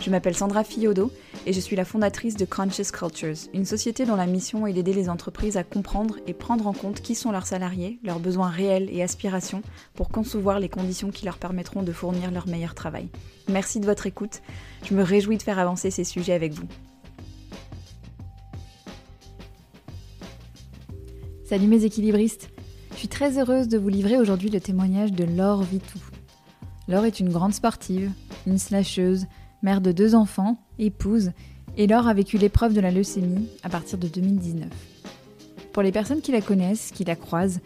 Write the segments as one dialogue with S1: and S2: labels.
S1: Je m'appelle Sandra Fiodo et je suis la fondatrice de Conscious Cultures, une société dont la mission est d'aider les entreprises à comprendre et prendre en compte qui sont leurs salariés, leurs besoins réels et aspirations pour concevoir les conditions qui leur permettront de fournir leur meilleur travail. Merci de votre écoute. Je me réjouis de faire avancer ces sujets avec vous. Salut mes équilibristes. Je suis très heureuse de vous livrer aujourd'hui le témoignage de Laure Vitou. Laure est une grande sportive, une slasheuse, mère de deux enfants, épouse, et Laure a vécu l'épreuve de la leucémie à partir de 2019. Pour les personnes qui la connaissent, qui la croisent,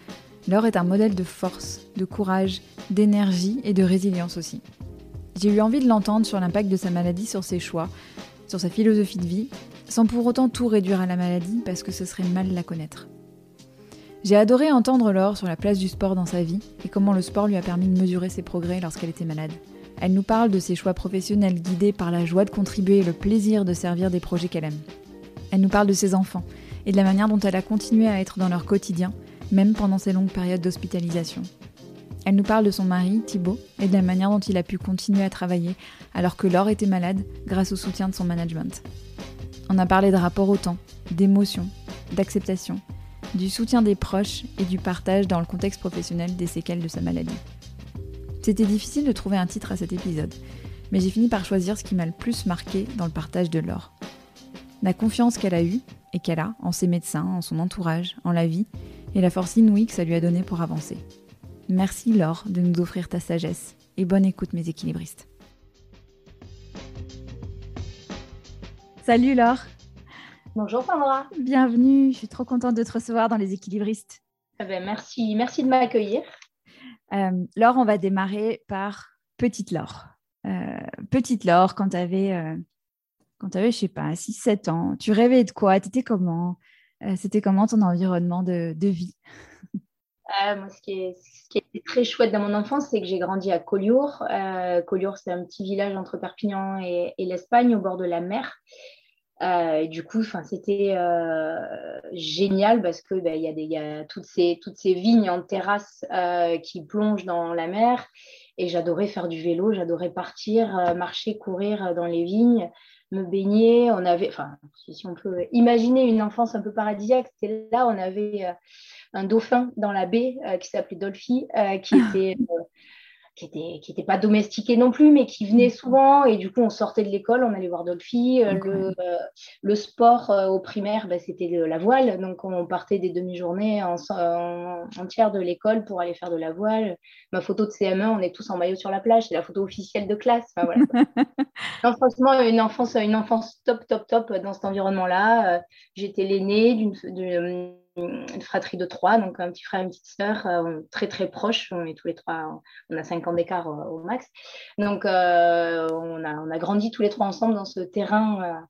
S1: Laure est un modèle de force, de courage, d'énergie et de résilience aussi. J'ai eu envie de l'entendre sur l'impact de sa maladie sur ses choix, sur sa philosophie de vie, sans pour autant tout réduire à la maladie parce que ce serait mal la connaître. J'ai adoré entendre Laure sur la place du sport dans sa vie et comment le sport lui a permis de mesurer ses progrès lorsqu'elle était malade. Elle nous parle de ses choix professionnels guidés par la joie de contribuer et le plaisir de servir des projets qu'elle aime. Elle nous parle de ses enfants et de la manière dont elle a continué à être dans leur quotidien, même pendant ces longues périodes d'hospitalisation. Elle nous parle de son mari, Thibaut, et de la manière dont il a pu continuer à travailler alors que Laure était malade grâce au soutien de son management. On a parlé de rapport au temps, d'émotion, d'acceptation, du soutien des proches et du partage dans le contexte professionnel des séquelles de sa maladie. C'était difficile de trouver un titre à cet épisode, mais j'ai fini par choisir ce qui m'a le plus marqué dans le partage de Laure. La confiance qu'elle a eue et qu'elle a en ses médecins, en son entourage, en la vie, et la force inouïe que ça lui a donnée pour avancer. Merci Laure de nous offrir ta sagesse, et bonne écoute mes équilibristes. Salut Laure
S2: Bonjour Sandra.
S1: Bienvenue, je suis trop contente de te recevoir dans les équilibristes.
S2: Eh ben, merci, merci de m'accueillir.
S1: Euh, Laure, on va démarrer par Petite Laure. Euh, petite Laure, quand tu avais, euh, quand avais, je sais pas, 6-7 ans, tu rêvais de quoi? Tu étais comment? Euh, C'était comment ton environnement de, de vie?
S2: Moi, ce qui, est, très chouette dans mon enfance, c'est que j'ai grandi à Collioure. Collioure, c'est un petit village entre Perpignan et l'Espagne, au bord de la mer. Euh, du coup, c'était euh, génial parce que bah, y, a y a toutes ces, toutes ces vignes en terrasse euh, qui plongent dans la mer. Et j'adorais faire du vélo, j'adorais partir, marcher, courir dans les vignes, me baigner. On avait, enfin, si on peut imaginer une enfance un peu paradisiaque, c'était là, on avait un dauphin dans la baie qui s'appelait Dolphy, qui était qui n'était qui était pas domestiqué non plus, mais qui venait souvent. Et du coup, on sortait de l'école, on allait voir d'autres filles. Euh, le, euh, le, sport euh, au primaire, bah, c'était la voile. Donc, on partait des demi-journées en, en, entières de l'école pour aller faire de la voile. Ma photo de CM1, on est tous en maillot sur la plage. C'est la photo officielle de classe. Enfin, voilà. non, franchement, une enfance, une enfance top, top, top dans cet environnement-là. J'étais l'aînée d'une une fratrie de trois, donc un petit frère et une petite sœur, euh, très très proches. On est tous les trois, on a cinq ans d'écart au, max. Donc euh, on, a, on a grandi tous les trois ensemble dans ce terrain euh,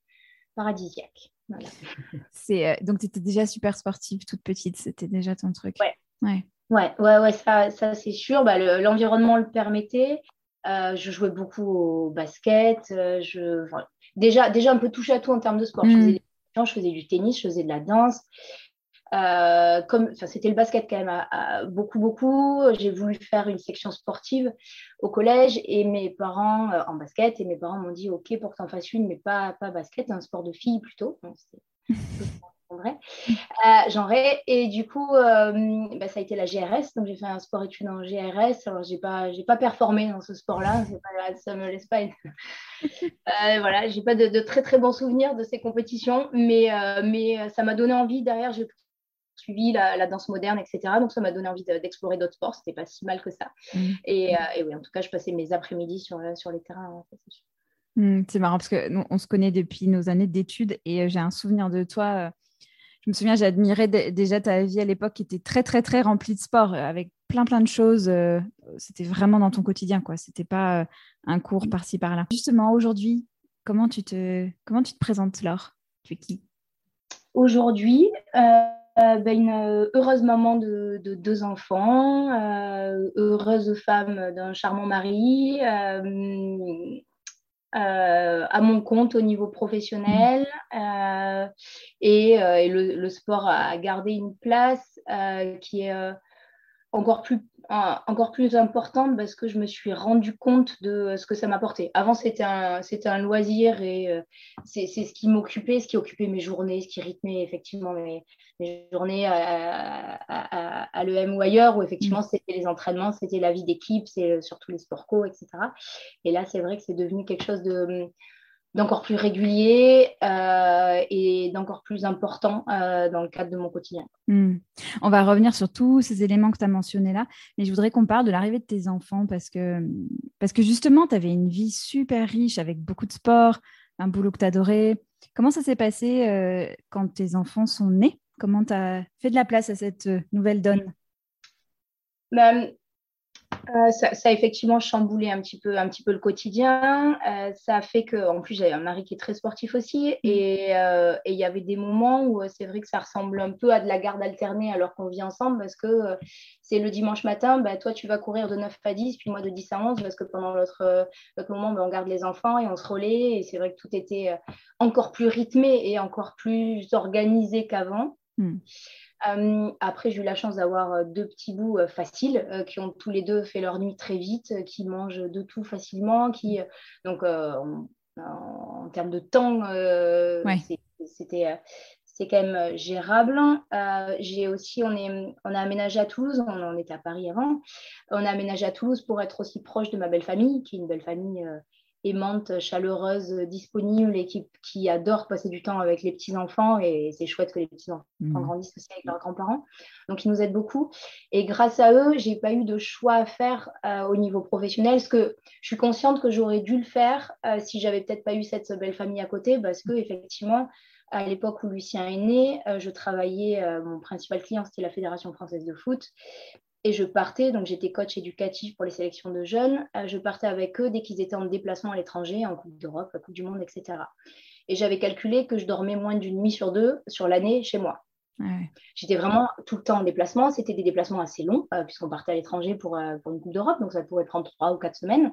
S2: paradisiaque.
S1: C'est donc tu étais déjà super sportive toute petite, c'était déjà ton truc.
S2: Ouais. Ouais. Ouais, ouais, ouais ça, ça c'est sûr. Bah, l'environnement le, permettait. je jouais beaucoup au basket. je, déjà, déjà un peu touche à tout en termes de sport. Je, mm. je faisais du tennis, je faisais de la danse. Euh, comme c'était le basket quand même beaucoup beaucoup. J'ai voulu faire une section sportive au collège et mes parents euh, en basket et mes parents m'ont dit ok pour que tu en fasses une mais pas pas basket un sport de filles plutôt. Vrai. Euh, genre et du coup bah, ça a été la GRS donc j'ai fait un sport études en GRS alors j'ai pas j'ai pas performé dans ce sport là ça me laisse pas voilà j'ai pas de, de, très très bons souvenirs de ces compétitions. Mais mais ça m'a donné envie. Derrière j'ai suivi la, danse moderne, etc. Donc ça m'a donné envie d'explorer d'autres sports. C'était pas si mal que ça. Mm. Euh, et, oui, en tout cas, je passais mes après-midi sur, euh, sur les terrains.
S1: Mm, c'est marrant parce que nous, on se connaît depuis nos années d'études et euh, j'ai un souvenir de toi. je me souviens, j'admirais déjà ta vie à l'époque qui était très, très, très remplie de sport, avec plein, plein de choses. C'était vraiment dans ton quotidien, quoi. C'était pas un cours par-ci, par-là. Justement, aujourd'hui, comment tu te, comment tu te présentes, Laure? Tu es qui?
S2: Aujourd'hui, euh, ben, une euh, heureuse maman de, deux enfants, euh, heureuse femme d'un charmant mari, à mon compte au niveau professionnel et, le, sport a gardé une place qui est encore plus encore plus importante parce que je me suis rendu compte de ce que ça m'apportait. Avant, c'était un, c'était un loisir et c'est, ce qui m'occupait, ce qui occupait mes journées, ce qui rythmait effectivement mes, mes journées à, à, l'EM ou ailleurs, où effectivement, mmh. c'était les entraînements, c'était la vie d'équipe, c'est surtout les sports co, etc. Et là, c'est vrai que c'est devenu quelque chose de d'encore plus régulier euh, et d'encore plus important euh, dans le cadre de mon quotidien.
S1: Hmm. On va revenir sur tous ces éléments que tu as mentionnés là, mais je voudrais qu'on parle de l'arrivée de tes enfants parce que, parce que justement, tu avais une vie super riche avec beaucoup de sport, un boulot que tu adorais. Comment ça s'est passé euh, quand tes enfants sont nés? Comment tu as fait de la place à cette nouvelle donne?
S2: Ben, euh, ça, a effectivement chamboulé un petit peu, un petit peu le quotidien. Euh, ça a fait que, en plus, j'avais un mari qui est très sportif aussi, mm. euh, et il y avait des moments où c'est vrai que ça ressemble un peu à de la garde alternée alors qu'on vit ensemble, parce que c'est le dimanche matin, bah, toi tu vas courir de 9 à 10, puis moi de 10 à 11, parce que pendant l'autre moment, bah, on garde les enfants et on se relaie, et c'est vrai que tout était encore plus rythmé et encore plus organisé qu'avant. Mm. Euh, après, j'ai eu la chance d'avoir euh, deux petits bouts euh, faciles qui ont tous les deux fait leur nuit très vite, qui mangent de tout facilement, qui donc en, termes de temps, c'était c'est quand même gérable. j'ai aussi, on, est, on a aménagé à Toulouse, on, en était à Paris avant, on a aménagé à Toulouse pour être aussi proche de ma belle famille, qui est une belle famille aimante, chaleureuse, disponible et qui, qui, adore passer du temps avec les petits-enfants. Et c'est chouette que les petits-enfants mmh. grandissent aussi avec leurs grands-parents. Donc, ils nous aident beaucoup. Et grâce à eux, j'ai pas eu de choix à faire euh, au niveau professionnel. Parce que je suis consciente que j'aurais dû le faire euh, si j'avais peut-être pas eu cette belle famille à côté. Parce que, effectivement, à l'époque où Lucien est né, euh, je travaillais, mon principal client, c'était la Fédération française de foot. Et je partais, donc j'étais coach éducatif pour les sélections de jeunes. Euh, je partais avec eux dès qu'ils étaient en déplacement à l'étranger, en Coupe d'Europe, la Coupe du Monde, etc. Et j'avais calculé que je dormais moins d'une nuit sur deux sur l'année chez moi. J'étais vraiment tout le temps en déplacement. C'était des déplacements assez longs, euh, puisqu'on partait à l'étranger pour, euh, pour, une Coupe d'Europe, donc ça pourrait prendre trois ou quatre semaines.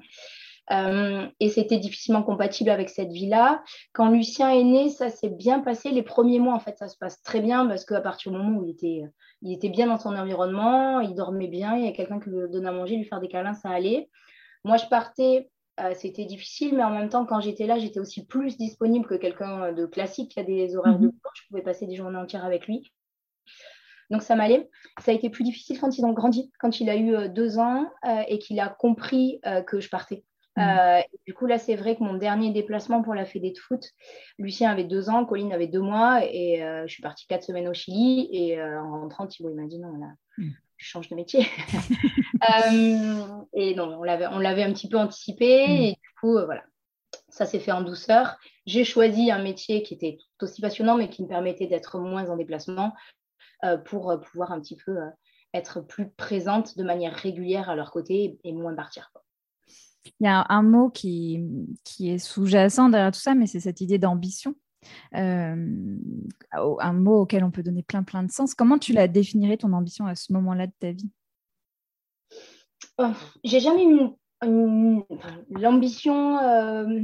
S2: Et c'était difficilement compatible avec cette vie-là. Quand Lucien est né, ça s'est bien passé. Les premiers mois, en fait, ça se passe très bien parce qu'à partir du moment où il était il était bien dans son environnement, il dormait bien, il y a quelqu'un qui lui donnait à manger, lui faire des câlins, ça allait. Moi, je partais, euh, c'était difficile, mais en même temps, quand j'étais là, j'étais aussi plus disponible que quelqu'un de classique qui a des horaires de mhm. boulot. Je pouvais passer des journées entières avec lui. Donc ça m'allait. Ça a été plus difficile quand ils ont grandi, quand il a eu euh, deux ans euh, et qu'il a compris que je partais. Mm. Euh, du coup, là, c'est vrai que mon dernier déplacement pour la Fédé de foot, Lucien avait deux ans, Colline avait deux mois, et euh, je suis partie quatre semaines au Chili. Et euh, en rentrant, Thibaut, il m'a dit non, là, mm. je change de métier. et non, on l'avait, un petit peu anticipé, mm. et du coup, voilà, ça s'est fait en douceur. J'ai choisi un métier qui était tout aussi passionnant, mais qui me permettait d'être moins en déplacement pour pouvoir un petit peu être plus présente de manière régulière à leur côté et moins partir.
S1: Il y a un mot qui, qui est sous-jacent derrière tout ça, mais c'est cette idée d'ambition. Euh, un mot auquel on peut donner plein plein de sens. Comment tu la définirais ton ambition à ce moment-là de ta vie?
S2: Oh, J'ai jamais eu l'ambition, euh,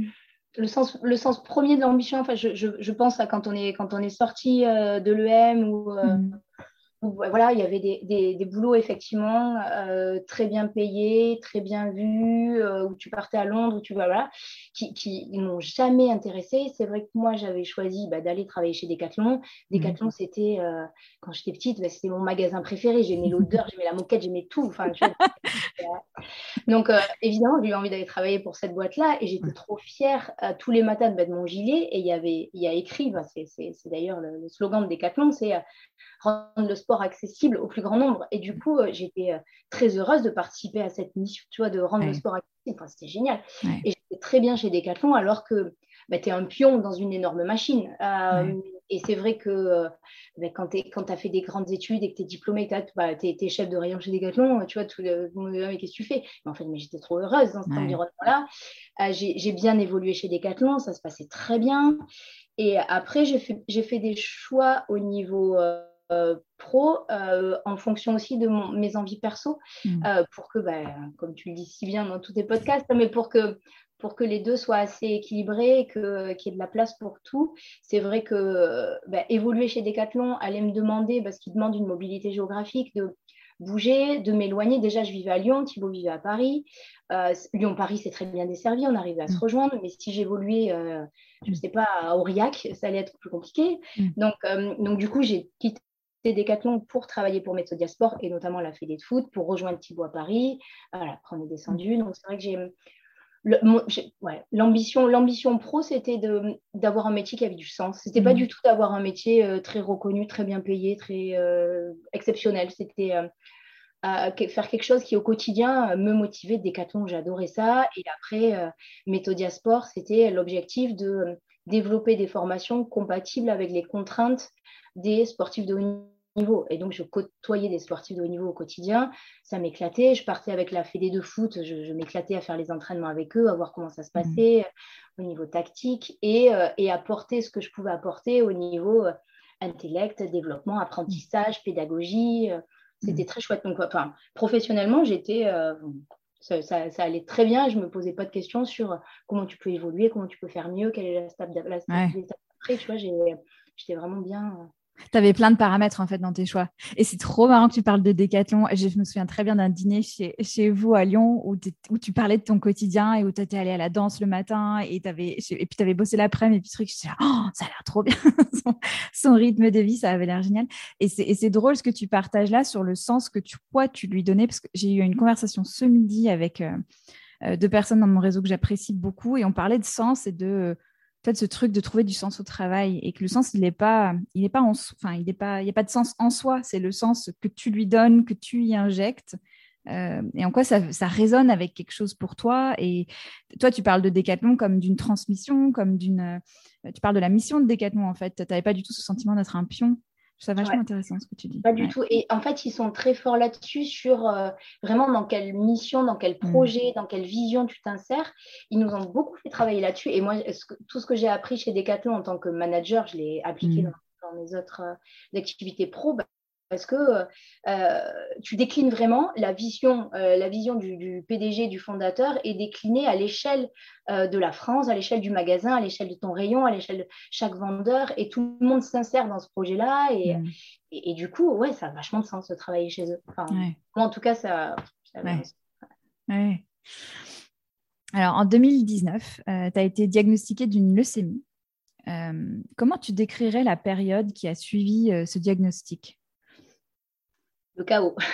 S2: le, sens, le sens premier de l'ambition. Enfin, je, je, pense à quand on est, quand on est sorti euh, de l'EM ou, mmh voilà, il y avait des, boulots effectivement euh, très bien payés, très bien vus, euh, où tu partais à Londres, où tu voilà, qui, qui m'ont jamais intéressé. C'est vrai que moi j'avais choisi bah, d'aller travailler chez Decathlon. Decathlon, mmh. c'était euh, quand j'étais petite, bah, c'était mon magasin préféré. J'aimais l'odeur, j'aimais la moquette, j'aimais tout. Donc évidemment, j'ai eu envie d'aller travailler pour cette boîte-là, et j'étais trop fière tous les matins de mettre mon gilet. Et il y avait, il y a écrit, bah, c'est d'ailleurs le, le, slogan de Decathlon, c'est rendre le sport accessible au plus grand nombre. Et du coup, euh, j'étais euh, très heureuse de participer à cette mission, tu vois, de rendre le sport accessible. Enfin, c'était génial. Et j'étais très bien chez Decathlon alors que bah, tu es un pion dans une énorme machine. Euh, et c'est vrai que ben, quand tu as fait des grandes études et que tu es diplômé, tu bah, es, chef de rayon chez Decathlon, tu vois, tout le monde mais qu'est-ce que tu fais? Mais En fait, mais j'étais trop heureuse dans cet environnement-là. j'ai bien évolué chez Decathlon, ça se passait très bien. Et après, j'ai fait, fait, des choix au niveau euh, pro euh, en fonction aussi de mes envies perso mm. euh, pour que, bah, comme tu le dis si bien dans tous tes podcasts, mais pour que, pour que les deux soient assez équilibrés, qu'il y ait de la place pour tout. C'est vrai que bah, évoluer chez Decathlon allait me demander, parce qu'il demande une mobilité géographique, de bouger, de m'éloigner. Déjà, je vivais à Lyon, Thibaut vivait à Paris. Lyon-Paris, c'est très bien desservi, on arrivait à se mm. rejoindre, mais si j'évoluais, je ne sais pas, à Aurillac, ça allait être plus compliqué. Mm. Donc, donc, du coup, j'ai quitté Décathlon pour travailler pour Méthodiasport et notamment la Fédé de foot pour rejoindre Thibaut à Paris. Voilà, après on est descendu. Donc c'est vrai que j'ai l'ambition, l'ambition pro, c'était d'avoir un métier qui avait du sens. C'était pas mmh. du tout d'avoir un métier euh, très reconnu, très bien payé, très euh, exceptionnel. C'était euh, faire quelque chose qui au quotidien me motivait. Décathlon, j'adorais ça. Et après, Méthodiasport, c'était l'objectif de développer des formations compatibles avec les contraintes des sportifs de haut niveau. Et donc, je côtoyais des sportifs de haut niveau au quotidien. Ça m'éclatait. Je partais avec la fédé de foot. Je, m'éclatais à faire les entraînements avec eux, à voir comment ça se mmh. passait au niveau tactique et, euh, et apporter ce que je pouvais apporter au niveau euh, intellect, développement, apprentissage, pédagogie. Euh, c'était mmh. très chouette. Donc, enfin, professionnellement, j'étais. Ça, ça, allait très bien. Je ne me posais pas de questions sur comment tu peux évoluer, comment tu peux faire mieux, quelle est la stabilité. Après, tu vois, j'étais vraiment bien,
S1: tu avais plein de paramètres en fait dans tes choix. Et c'est trop marrant que tu parles de décathlon. Je me souviens très bien d'un dîner chez, vous à Lyon où, tu parlais de ton quotidien et où tu étais allé à la danse le matin et, et puis tu avais bossé l'après-midi et puis truc, oh, ça a l'air trop bien. son, rythme de vie, ça avait l'air génial. Et c'est drôle ce que tu partages là sur le sens que tu lui donnais parce que j'ai eu une conversation ce midi avec euh, euh, deux personnes dans mon réseau que j'apprécie beaucoup et on parlait de sens et de ce truc de trouver du sens au travail et que le sens, il n'est pas, il n'est pas en, enfin, il n'est pas, il n'y a pas de sens en soi. C'est le sens que tu lui donnes, que tu y injectes. Euh, et en quoi ça, ça, résonne avec quelque chose pour toi? Et toi, tu parles de Décathlon comme d'une transmission, comme d'une. Euh, tu parles de la mission de Décathlon, en fait. Tu n'avais pas du tout ce sentiment d'être un pion. C'est vachement intéressant ce que tu dis.
S2: Pas du tout. Et en fait, ils sont très forts là-dessus sur euh, vraiment dans quelle mission, dans quel mm. projet, dans quelle vision tu t'insères. Ils nous ont beaucoup fait travailler là-dessus. Et moi, tout ce que j'ai appris chez Decathlon en tant que manager, je l'ai appliqué mm. dans, mes autres euh, activités pro. Bah, parce que euh, tu déclines vraiment la vision, euh, la vision du, PDG, du fondateur, est déclinée à l'échelle euh, de la France, à l'échelle du magasin, à l'échelle de ton rayon, à l'échelle de chaque vendeur, et tout le monde s'insère dans ce projet-là. Et, mm. et, du coup, ouais, ça a vachement de sens de travailler chez eux. Enfin, Moi, en tout cas, ça.
S1: Alors, en 2019, tu as été diagnostiqué d'une leucémie. comment tu décrirais la période qui a suivi ce diagnostic?
S2: Le chaos.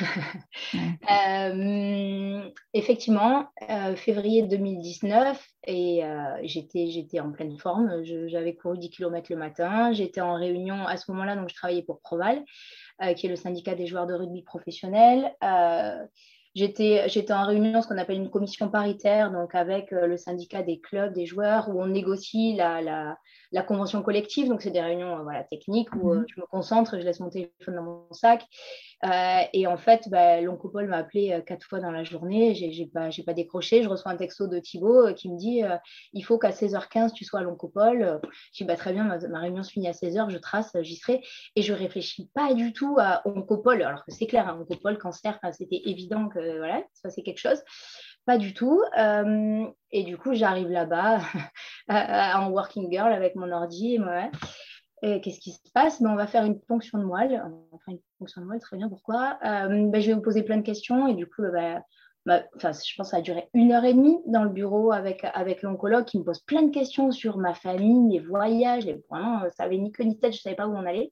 S2: Euh, effectivement, euh, février 2019, et euh, j'étais, j'étais en pleine forme. j'avais couru 10 km le matin. J'étais en réunion à ce moment-là, donc je travaillais pour Proval, qui est le syndicat des joueurs de rugby professionnels. J'étais, j'étais en réunion, ce qu'on appelle une commission paritaire, donc avec le syndicat des clubs, des joueurs, où on négocie la, la, la convention collective. Donc, c'est des réunions euh, voilà, techniques où euh, mhm. je me concentre, je laisse mon téléphone dans mon sac. Euh, et en fait, bah, l'oncle Paul m'a appelé quatre fois dans la journée. Je n'ai pas, pas décroché. Je reçois un texto de Thibaut qui me dit il faut qu'à 16h15, tu sois à l'oncle Paul. Je dis bah, très bien, ma, réunion se finit à 16h, je trace, j'y serai. Et je réfléchis pas du tout à oncle Paul, alors que c'est clair, hein, oncle Paul, cancer, c'était évident que voilà, ça c'est quelque chose. Pas du tout. Euh, et du coup, j'arrive là-bas en working girl avec mon ordi. Et qu'est-ce qui se passe? Ben, On va faire une ponction de moelle. Une ponction de moelle, très bien. Pourquoi? Euh, ben, Je vais vous poser plein de questions. Et du coup, ben, je pense que ça a duré une heure et demie dans le bureau avec, avec l'oncologue qui me pose plein de questions sur ma famille, les voyages. Et vraiment, ça avait ni queue ni tête. Je ne savais pas où on allait.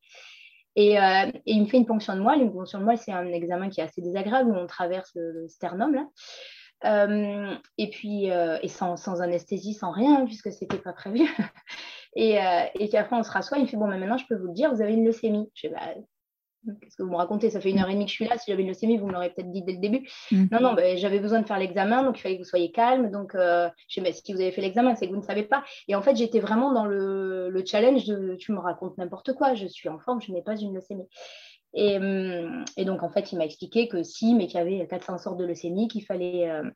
S2: Et, euh, et, il me fait une ponction de moelle. Une ponction de moelle, c'est un examen qui est assez désagréable où on traverse le sternum. Là. Euh, et puis, euh, et sans, anesthésie, sans rien, puisque ce n'était pas prévu. et, et puis après, on se rassoit, il me fait Bon, mais maintenant, je peux vous le dire, vous avez une leucémie. Je bah, Qu'est-ce que vous me racontez? Ça fait une heure et demie que je suis là. Si j'avais une leucémie, vous me l'aurez peut-être dit dès le début. Mm. Non, non, ben, j'avais besoin de faire l'examen, donc il fallait que vous soyez calme. Donc, euh, je sais, mais si vous avez fait l'examen, c'est que vous ne savez pas. Et en fait, j'étais vraiment dans le, challenge de tu me racontes n'importe quoi. Je suis en forme, je n'ai pas une leucémie. Et, hum, et, donc, en fait, il m'a expliqué que si, mais qu'il y avait 400 sortes de leucémie, qu'il fallait euh,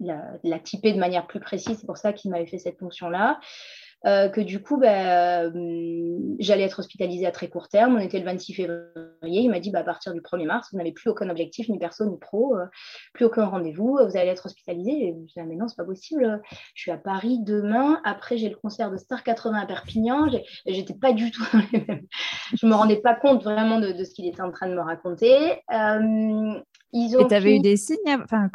S2: la, la, typer de manière plus précise. C'est pour ça qu'il m'avait fait cette fonction-là. Euh, que du coup, bah, euh, j'allais être hospitalisée à très court terme. On était le 26 février. Il m'a dit, bah, à partir du 1er mars, vous n'avez plus aucun objectif, ni perso, ni pro, euh, plus aucun rendez-vous, vous allez être hospitalisée. Je disais, ah, mais non, c'est pas possible. Je suis à Paris demain. Après, j'ai le concert de Star 80 à Perpignan. J'étais pas du tout dans les mêmes. Je me rendais pas compte vraiment de ce qu'il était en train de me raconter.
S1: Ils ont Et tu avais eu des signes, enfin,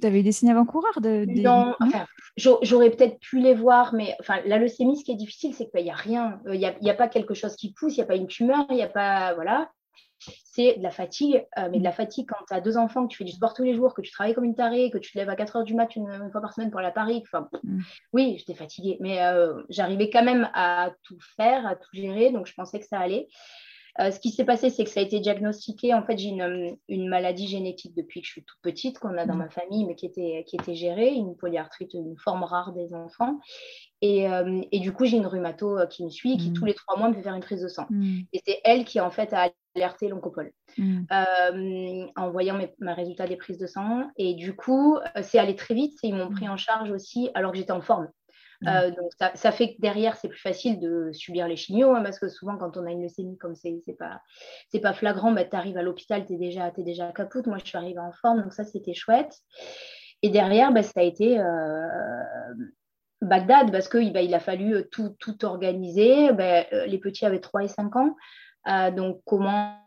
S1: tu avais eu des signes avant-coureurs de,
S2: Non, enfin, j'aurais peut-être pu les voir, mais enfin, la leucémie, ce qui est difficile, c'est qu'il n'y a rien. Il n'y a, a, pas quelque chose qui pousse, il n'y a pas une tumeur, il n'y a pas. Voilà. C'est de la fatigue, euh, mais de la fatigue quand tu as deux enfants, que tu fais du sport tous les jours, que tu travailles comme une tarée, que tu te lèves à 4 heures du mat une, fois par semaine pour la Paris. Enfin, mm. Oui, j'étais fatiguée, mais euh, j'arrivais quand même à tout faire, à tout gérer, donc je pensais que ça allait. Euh, ce qui s'est passé, c'est que ça a été diagnostiqué. En fait, j'ai une, une, maladie génétique depuis que je suis toute petite, qu'on a dans mm. ma famille, mais qui était, qui était gérée, une polyarthrite, une forme rare des enfants. Et, euh, et du coup, j'ai une rhumato euh, qui me suit, qui mm. tous les trois mois me fait faire une prise de sang. Mm. Et c'est elle qui, en fait, a alerté l'oncopole en voyant mes, mes, résultats des prises de sang. Et du coup, c'est allé très vite. Ils m'ont pris en charge aussi alors que j'étais en forme. Mm. Euh, donc ça, fait que derrière, c'est plus facile de subir les chimios, hein, parce que souvent, quand on a une leucémie, comme c'est pas, pas flagrant, bah, tu arrives à l'hôpital, tu es déjà, es déjà capoute. Moi, je suis arrivée en forme, donc ça, c'était chouette. Et derrière, bah, ça a été euh, Bagdad, parce qu'il bah, il a fallu euh, tout, tout organiser. Bah, les petits avaient 3 et 5 ans. donc, comment,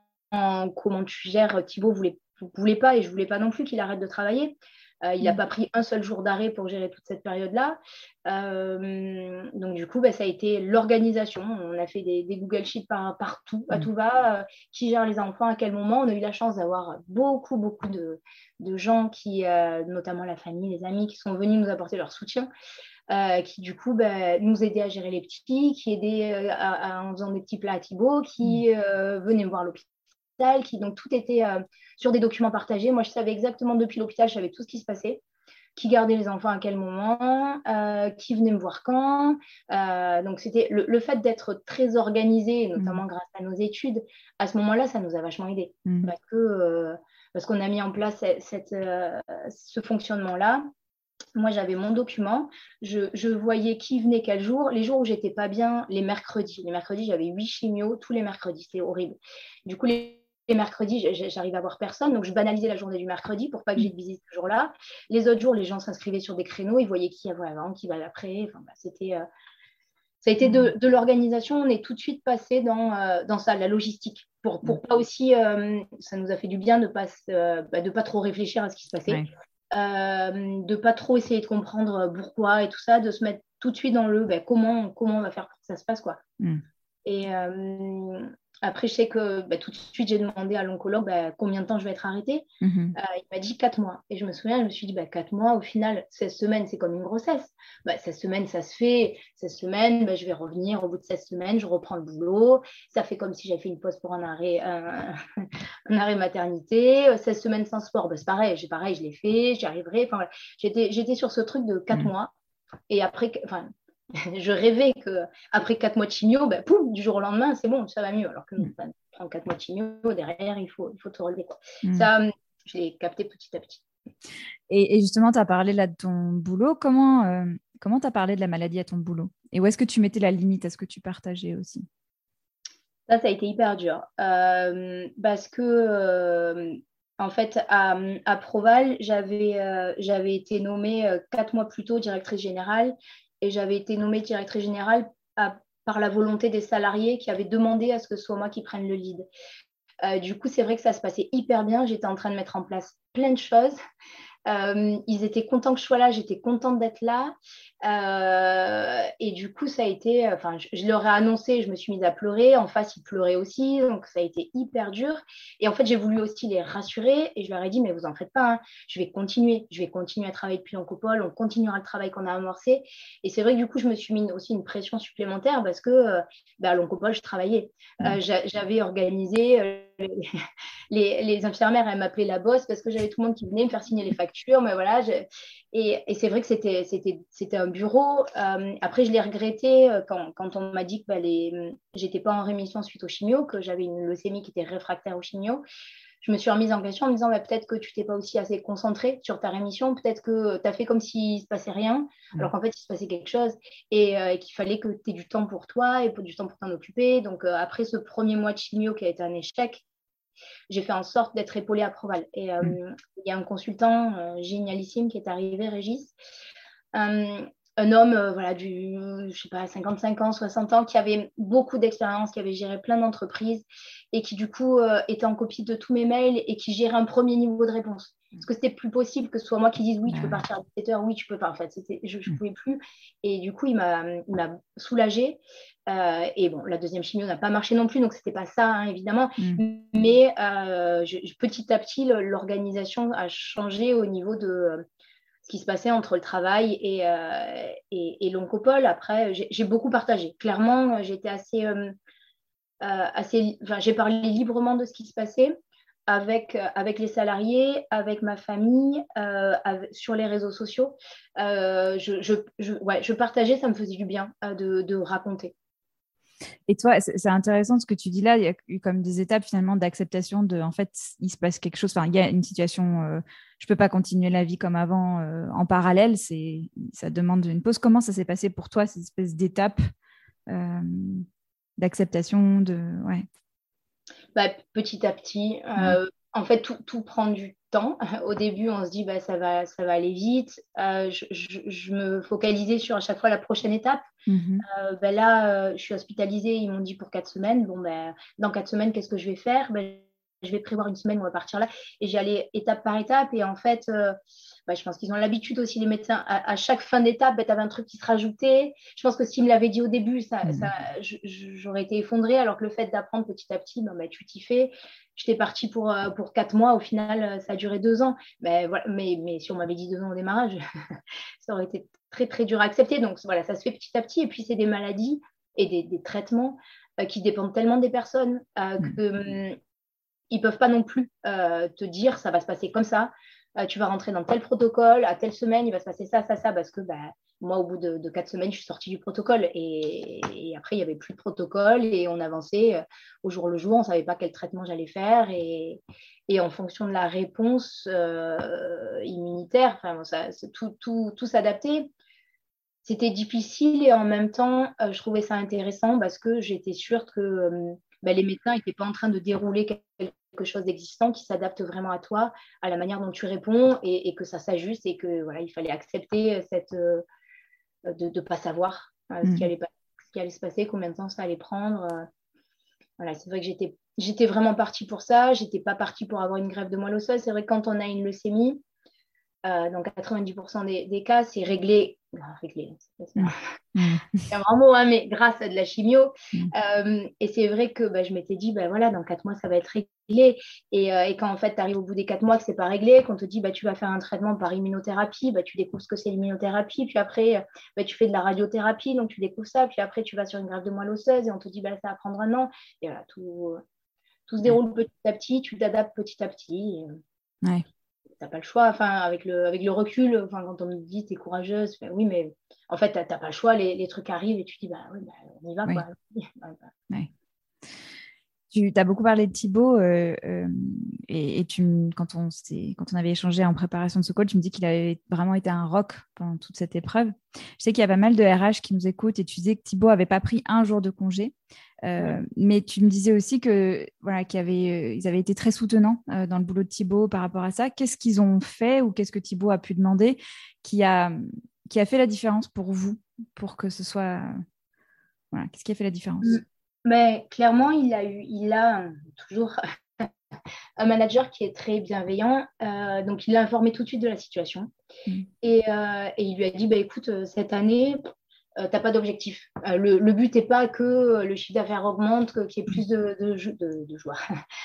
S2: comment tu gères Thibaut voulait, voulait pas, et je voulais pas non plus qu'il arrête de travailler. Euh, il n'a mm. pas pris un seul jour d'arrêt pour gérer toute cette période-là. Euh, donc, du coup, bah, ça a été l'organisation. On a fait des, Google Sheets partout, à mm. tout va. Euh, qui gère les enfants, à quel moment. On a eu la chance d'avoir beaucoup, beaucoup de, gens qui, notamment la famille, les amis, qui sont venus nous apporter leur soutien. qui du coup bah, nous aidaient à gérer les petits, qui aidaient en faisant des petits plats à Thibaut, qui mm. venaient voir l'hôpital qui donc tout était euh, sur des documents partagés. Moi, je savais exactement depuis l'hôpital, je savais tout ce qui se passait, qui gardait les enfants à quel moment, euh, qui venait me voir quand. Euh, donc, c'était le, fait d'être très organisé, notamment mmh. grâce à nos études. À ce moment-là, ça nous a vachement aidé mmh. parce que parce qu'on a mis en place cette, ce fonctionnement-là. Moi, j'avais mon document, je, je, voyais qui venait quel jour. Les jours où j'étais pas bien, les mercredis. Les mercredis, j'avais huit chimios tous les mercredis, c'était horrible. Du coup, les les mercredis, j'arrive à voir personne, donc je banalisais la journée du mercredi pour pas que j'ai de visite ce jour-là. Les autres jours, les gens s'inscrivaient sur des créneaux, ils voyaient qui avait avant, qui va après. Enfin, bah, c'était, euh, ça a été de, de l'organisation. On est tout de suite passé dans, euh, dans ça, la logistique, pour, pour pas aussi, euh, ça nous a fait du bien de pas, bah, de pas trop réfléchir à ce qui se passait, ouais. de pas trop essayer de comprendre pourquoi et tout ça, de se mettre tout de suite dans le bah, comment, comment on va faire pour que ça se passe, quoi. Mm. Et, après, je sais que bah, tout de suite, j'ai demandé à l'oncologue bah, combien de temps je vais être arrêtée. Mhm. Euh, il m'a dit quatre mois. Et je me souviens, je me suis dit, bah, quatre mois, au final, 16 semaines, c'est comme une grossesse. Bah, 16 semaines, ça se fait. 16 semaines, bah, je vais revenir. Au bout de 16 semaines, je reprends le boulot. Ça fait comme si j'avais fait une pause pour un arrêt, un, arrêt maternité. 16 semaines sans sport, bah, c'est pareil. Pareil, je l'ai fait, j'y arriverai. Enfin, j'étais sur ce truc de quatre mhm. mois. Et après, enfin, je rêvais que après quatre mois de chimio, ben, du jour au lendemain, c'est bon, ça va mieux. Alors que mm. ben, quatre mois de chimio, derrière, il faut, il faut te relever. Mm. Ça, je l'ai capté petit à petit.
S1: Et, justement, tu as parlé là de ton boulot. Comment euh, comment tu as parlé de la maladie à ton boulot? Et où est-ce que tu mettais la limite? À ce que tu partageais aussi?
S2: Ça, ça a été hyper dur. Euh, parce que, euh, en fait, à, à Proval, j'avais j'avais été nommée quatre mois plus tôt directrice générale et j'avais été nommée directrice générale par la volonté des salariés qui avaient demandé à ce que ce soit moi qui prenne le lead. Euh, du coup, c'est vrai que ça se passait hyper bien. J'étais en train de mettre en place plein de choses. Euh, ils étaient contents que je sois là, j'étais contente d'être là. Euh, et du coup, ça a été, enfin, je, leur ai annoncé, je me suis mise à pleurer. En face, ils pleuraient aussi, donc ça a été hyper dur. Et en fait, j'ai voulu aussi les rassurer et je leur ai dit, mais vous en faites pas, hein. je vais continuer, je vais continuer à travailler depuis l'Oncopole, on continuera le travail qu'on a amorcé. Et c'est vrai que du coup, je me suis mis aussi une pression supplémentaire parce que euh, bah, à l'Oncopole, je travaillais. Euh, j'avais organisé les, les, infirmières, elles m'appelaient la bosse parce que j'avais tout le monde qui venait me faire signer les factures. Mais voilà, et, et c'est vrai que c'était un bureau. Euh, après, je l'ai regretté euh, quand, quand, on m'a dit que bah, j'étais pas en rémission suite au chimio, que j'avais une leucémie qui était réfractaire au chimio. Je me suis remise en question en me disant bah, peut-être que tu t'es pas aussi assez concentré sur ta rémission, peut-être que tu as fait comme s'il se passait rien, alors qu'en fait il se passait quelque chose et, euh, qu'il fallait que tu aies du temps pour toi et du temps pour t'en occuper. Donc après ce premier mois de chimio qui a été un échec, j'ai fait en sorte d'être épaulée à Proval. Et euh, mm. il y a un consultant euh, génialissime qui est arrivé, Régis, euh, un homme voilà, du, je sais pas, 55 ans, 60 ans, qui avait beaucoup d'expérience, qui avait géré plein d'entreprises et qui du coup était en copie de tous mes mails et qui gérait un premier niveau de réponse. Parce que c'était plus possible que ce soit moi qui dise oui, tu peux partir à 17 h oui, tu peux pas. En fait, je ne mm. pouvais plus. Et du coup, il m'a soulagée. Euh, et bon, la deuxième chimio n'a pas marché non plus, donc c'était pas ça, hein, évidemment. Mm. Mais euh, petit à petit, l'organisation a changé au niveau de euh, ce qui se passait entre le travail et, et, l'oncopole. Après, j'ai beaucoup partagé. Clairement, j'étais assez, assez j'ai parlé librement de ce qui se passait avec, avec les salariés, avec ma famille, sur les réseaux sociaux. je, ouais, je, partageais, ça me faisait du bien de raconter.
S1: Et toi, c'est intéressant ce que tu dis là. Il y a eu comme des étapes finalement d'acceptation de, en fait, il se passe quelque chose. Enfin, il y a une situation. je euh, je peux pas continuer la vie comme avant euh, en parallèle. C'est, ça demande une pause. Comment ça s'est passé pour toi cette espèce d'étape euh, d'acceptation de, ouais?
S2: Bah, petit à petit. En fait, tout, tout prend du temps. Au début, on se dit bah, ça, va, ça va aller vite. Euh, je, me focalisais sur à chaque fois la prochaine étape. Mhm. Euh, ben là, euh, je suis hospitalisée, ils m'ont dit pour quatre semaines. Bon, ben, dans quatre semaines, qu'est-ce que je vais faire? Je vais prévoir une semaine, on va partir là. Et j'allais étape par étape. Et en fait, bah, je pense qu'ils ont l'habitude aussi, les médecins, à, chaque fin d'étape, bah, tu avais un truc qui se rajoutait. Je pense que s'ils me l'avaient dit au début, ça, mmh. j'aurais été effondrée, alors que le fait d'apprendre petit à petit, bah, tu t'y fais. J'étais partie pour, euh, pour quatre mois, au final, euh, ça a duré deux ans. Mais, voilà, mais, mais si on m'avait dit deux ans au démarrage, ça aurait été très, très dur à accepter. Donc voilà, ça se fait petit à petit. Et puis, c'est des maladies et des, traitements euh, qui dépendent tellement des personnes mmh. qu'ils hum, ne peuvent pas non plus te dire ça va se passer comme ça. Euh, tu vas rentrer dans tel protocole, à telle semaine, il va se passer ça, ça, ça, parce que bah, moi, au bout de, quatre semaines, je suis sortie du protocole. Et, après, il n'y avait plus de protocole et on avançait euh, au jour le jour. On ne savait pas quel traitement j'allais faire. Et, en fonction de la réponse euh, immunitaire, tout, tout, tout s'adaptait. C'était difficile et en même temps, je trouvais ça intéressant parce que j'étais sûre que bah, les médecins n'étaient pas en train de dérouler quelque chose d'existant qui s'adapte vraiment à toi, à la manière dont tu réponds et, que ça s'ajuste et que voilà, il fallait accepter cette, euh, de ne pas savoir euh, ce, qui mm. allait, ce, qui allait, se passer, combien de temps ça allait prendre. Euh. voilà, c'est vrai que j'étais, j'étais vraiment partie pour ça. J'étais pas partie pour avoir une grève de moelle osseuse. C'est vrai que quand on a une leucémie, dans 90% des, des, cas, c'est réglé réglé. C'est un grand mot, hein, mais grâce à de la chimio. Mm. Euh, et c'est vrai que bah, je m'étais dit, bah, voilà, dans quatre mois, ça va être réglé. Et, euh, et quand en fait, tu arrives au bout des quatre mois que c'est pas réglé, qu'on te dit, bah, tu vas faire un traitement par immunothérapie, bah, tu découvres ce que c'est l'immunothérapie. Puis après, bah, tu fais de la radiothérapie, donc tu découvres ça. Puis après, tu vas sur une grève de moelle osseuse et on te dit, bah, ça va prendre un an. Et voilà, tout, tout se déroule petit à petit, tu t'adaptes petit à petit. Ouais t'as pas le choix. Enfin, avec le, avec le recul, enfin, quand on me dit t'es courageuse, oui, mais en fait, t'as pas le choix. Les, les, trucs arrivent et tu dis, bah oui, bah, on y va. Quoi.
S1: Tu as beaucoup parlé de Thibaut euh, euh, et, tu, quand, on, quand on avait échangé en préparation de ce call, tu me dis qu'il avait vraiment été un rock pendant toute cette épreuve. Je sais qu'il y a pas mal de RH qui nous écoutent et tu disais que Thibaut n'avait pas pris un jour de congé. Euh, mais tu me disais aussi que voilà qu'ils avaient, été très soutenants dans le boulot de Thibaut par rapport à ça. Qu'est-ce qu'ils ont fait ou qu'est-ce que Thibaut a pu demander qui a, qui a fait la différence pour vous pour que ce soit voilà qu'est-ce qui a fait la différence?
S2: Mais clairement, il a eu, il a toujours un manager qui est très bienveillant. donc, il l'a informé tout de suite de la situation. Mm. Et, il lui a dit, bah, écoute, cette année, tu n'as pas d'objectif. le, but n'est pas que le chiffre d'affaires augmente, qu'il y ait plus de, de, de, joie,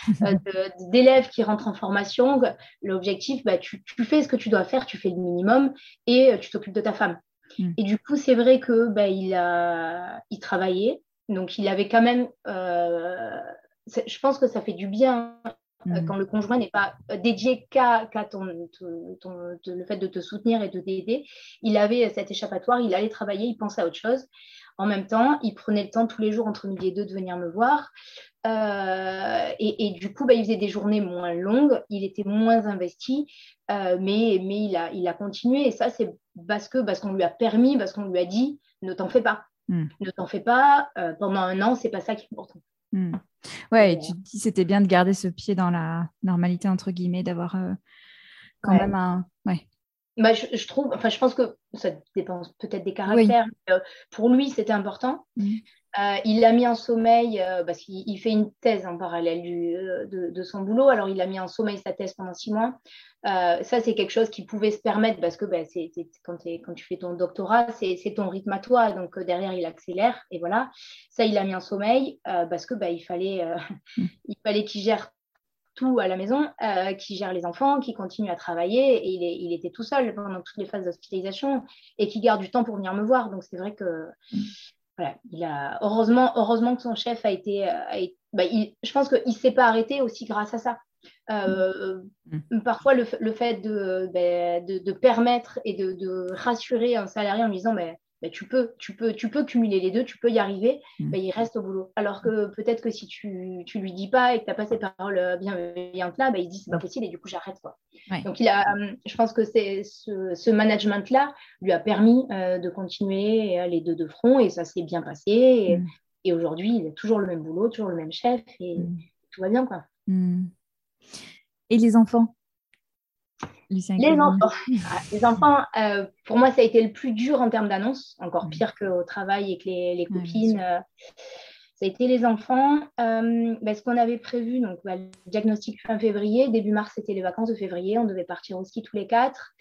S2: d'élèves qui rentrent en formation. L'objectif, bah, tu, tu, fais ce que tu dois faire, tu fais le minimum et tu t'occupes de ta femme. Mm. Et du coup, c'est vrai que bah, il a il travaillait, donc il avait quand même. Euh, je pense que ça fait du bien euh, mm. quand le conjoint n'est pas dédié qu'à ton, le fait de te soutenir et de t'aider. Il avait cet échappatoire, il allait travailler, il pensait à autre chose. En même temps, il prenait le temps tous les jours entre midi et deux de venir me voir. Euh, et, du coup, bah, il faisait des journées moins longues, il était moins investi, mais, mais il, a, il a continué. Et ça, c'est parce qu'on lui a permis, parce qu'on lui a dit ne t'en fais pas. Hmm. Ne t'en fais pas, euh, pendant un an, c'est pas ça qui est important.
S1: Hmm. Ouais, et tu dis c'était bien de garder ce pied dans la normalité, entre guillemets, d'avoir euh, quand même un. Ouais.
S2: Bah, je, trouve, enfin, je pense que ça dépend peut-être des caractères. Euh, pour lui, c'était important. Hmm. il l'a mis en sommeil parce qu'il fait une thèse en parallèle du, de, de, son boulot. Alors, il a mis en sommeil sa thèse pendant six mois. Euh, ça, c'est quelque chose qui pouvait se permettre parce que ben, c'est, quand, quand, tu fais ton doctorat, c'est, ton rythme à toi. Donc, euh, derrière, il accélère. Et voilà. Ça, il a mis en sommeil euh, parce que ben, il fallait, mm. il fallait qu'il gère tout à la maison, qu'il gère les enfants, qu'il continue à travailler. Et il, est, il, était tout seul pendant toutes les phases d'hospitalisation et qu'il garde du temps pour venir me voir. Donc, c'est vrai que. Voilà, il a heureusement, heureusement que son chef a été, ben, je pense qu'il ne s'est pas arrêté aussi grâce à ça. Euh, mm. parfois, le, fait ben, de, de, permettre et de, rassurer un salarié en lui disant ben, ben, tu, peux, tu, peux, tu peux cumuler les deux, tu peux y arriver, mm. il reste au boulot. Alors que peut-être que si tu ne lui dis pas et que tu n'as pas ces paroles bienveillantes là, il dit c'est pas possible et du coup j'arrête. Quoi. Donc il a, je pense que c'est ce, management-là lui a permis euh, de continuer les deux de front et ça s'est bien passé. Et, mm. et aujourd'hui, il a toujours le même boulot, toujours le même chef et tout va bien. quoi.
S1: Et les enfants?
S2: Les enfants, ah, les enfants euh, pour moi, ça a été le plus dur en termes d'annonce, encore pire qu'au travail et que les, copines. Euh, ça a été les enfants. Euh, ben, ce qu'on avait prévu, donc bah, le diagnostic fin février, début mars, c'était les vacances de février. On devait partir au ski tous les quatre.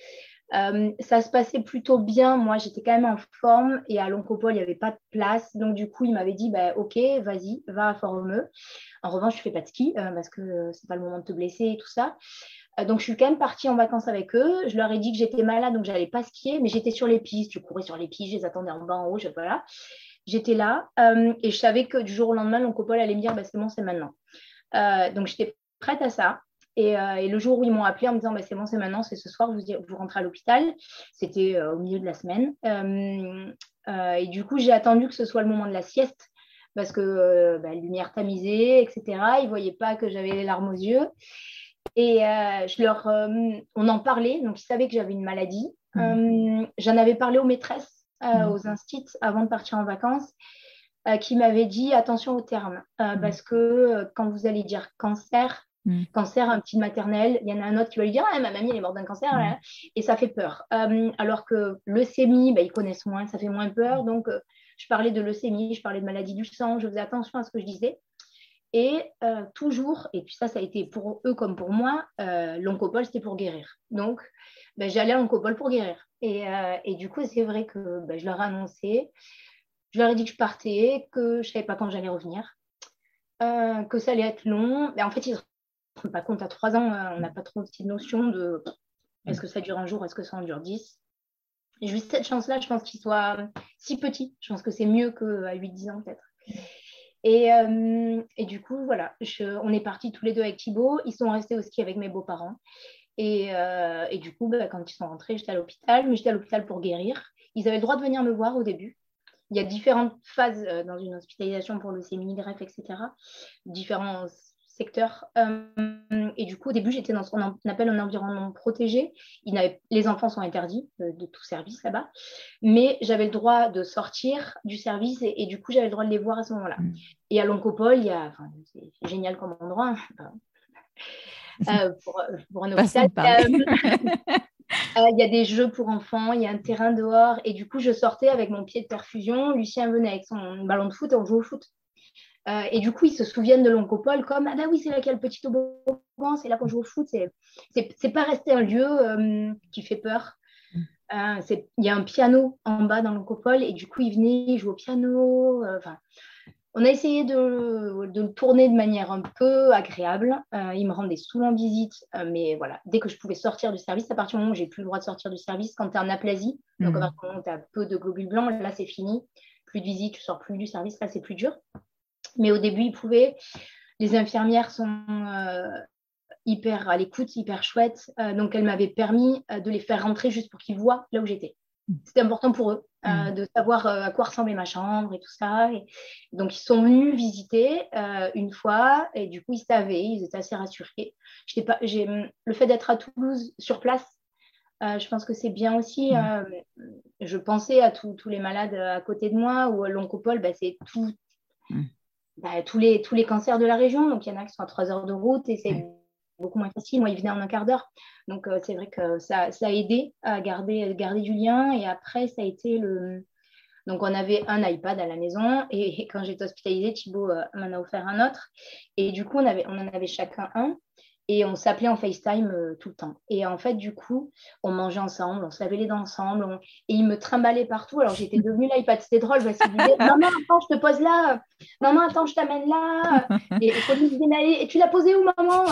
S2: Ça se passait plutôt bien. Moi, j'étais quand même en forme et à l'Oncopole, il n'y avait pas de place. Donc, du coup, il m'avait dit bah, Ok, vas-y, va à Formeux. En revanche, je ne fais pas de ski euh, parce que ce n'est pas le moment de te blesser et tout ça. Euh, donc, je suis quand même partie en vacances avec eux. Je leur ai dit que j'étais malade, donc je n'allais pas skier, mais j'étais sur les pistes. Je courais sur les pistes, je les attendais en bas, en haut, voilà. J'étais là euh, et je savais que du jour au lendemain, l'oncopole allait me dire bah, c'est bon, c'est maintenant. donc, j'étais prête à ça. Et, le jour où ils m'ont appelé en me disant bah, c'est bon, c'est maintenant, c'est ce soir, vous, vous rentrez à l'hôpital, c'était au milieu de la semaine. et du coup, j'ai attendu que ce soit le moment de la sieste parce que euh, bah, lumière tamisée, etc. Ils ne voyaient pas que j'avais les larmes aux yeux. Et euh, je leur, euh, on en parlait, donc ils savaient que j'avais une maladie. Mmh. J'en avais parlé aux maîtresses, mmh. aux instits, avant de partir en vacances, qui m'avaient dit attention aux termes, mmh. parce que quand vous allez dire cancer, Cancer, un petit maternel, il y en a un autre qui va lui dire ah, ma mamie elle est morte d'un cancer, et ça fait peur. alors que leucémie, bah, ils connaissent moins, ça fait moins peur. Donc, je parlais de leucémie, je parlais de maladie du sang, je faisais attention à ce que je disais. Et euh, toujours, et puis ça, ça a été pour eux comme pour moi, euh, l'oncopole, c'était pour guérir. Donc, ben, j'allais à l'oncopole pour guérir. Et, euh, et du coup, c'est vrai que ben, je leur ai annoncé, je leur ai dit que je partais, que je ne savais pas quand j'allais revenir, que ça allait être long. Mais en fait, ils pas compte. À trois ans, on n'a pas trop de notion de est-ce que ça dure un jour, est-ce que ça en dure dix? Juste cette chance-là, je pense qu'il soit si petit. Je pense que c'est mieux qu'à 8-10 ans peut-être. Et, euh, et, du coup, voilà, on est partis tous les deux avec Thibaut. Ils sont restés au ski avec mes beaux-parents. Et, euh, et, du coup, bah, quand ils sont rentrés, j'étais à l'hôpital, mais j'étais à l'hôpital pour guérir. Ils avaient le droit de venir me voir au début. Il y a différentes phases euh, dans une hospitalisation pour le sémini, greffe, etc. Différents secteur. Euh, et du coup, au début, j'étais dans ce qu'on appelle un environnement protégé. Il les enfants sont interdits de, tout service là-bas. Mais j'avais le droit de sortir du service et, du coup, j'avais le droit de les voir à ce moment-là. Mm. Et à l'Oncopole, il y a, c'est génial comme endroit. Hein. Euh, pour, pour, un hôpital. Euh, il y a des jeux pour enfants, il y a un terrain dehors. Et du coup, je sortais avec mon pied de perfusion. Lucien venait avec son ballon de foot et on jouait au foot. Euh, et du coup, ils se souviennent de l'oncopole comme Ah, bah oui, c'est là qu'il y a le petit toboggan, c'est là qu'on joue au foot. C'est pas resté un lieu euh, qui fait peur. Mm. Il y a un piano en bas dans l'oncopole et du coup, ils venaient jouer au piano. Enfin, on a essayé de, le tourner de manière un peu agréable. Euh, il me rendait souvent visite, euh, mais voilà, dès que je pouvais sortir du service, à partir du moment où j'ai plus le droit de sortir du service, quand tu es en aplasie, donc à mhm. partir du moment où tu as peu de globules blancs, là c'est fini, plus de visite, tu sors plus du service, là c'est plus dur. Mais au début, il pouvait. Les infirmières sont euh, hyper à l'écoute, hyper chouettes, donc elles m'avaient permis de les faire rentrer juste pour qu'ils voient là où j'étais. C'était important pour eux euh, mm. de savoir euh, à quoi ressemblait ma chambre et tout ça. Et donc, ils sont venus visiter euh, une fois et du coup, ils savaient, ils étaient assez rassurés. Pas, le fait d'être à Toulouse sur place, je pense que c'est bien aussi. Mm. je pensais à tous les malades à côté de moi ou l'oncopole, bah, c'est tout. Bah, tous, les, tous les cancers de la région. Donc, il y en a qui sont à 3 heures de route et c'est beaucoup moins facile. Moi, il venait en un quart d'heure. Donc, euh, c'est vrai que ça, ça, a aidé à garder, garder du lien. Et après, ça a été le. Donc, on avait un iPad à la maison. Et, quand j'étais hospitalisée, Thibaut euh, m'en a offert un autre. Et du coup, on, avait, on en avait chacun un. Et on s'appelait en FaceTime euh, tout le temps. Et en fait, du coup, on mangeait ensemble, on se lavait les dents ensemble. Et il me trimballait partout. Alors, j'étais devenue l'iPad. C'était drôle parce qu'il disait Maman, attends, je te pose là. Maman, attends, je t'amène là. Et, et, et tu l'as posé où, maman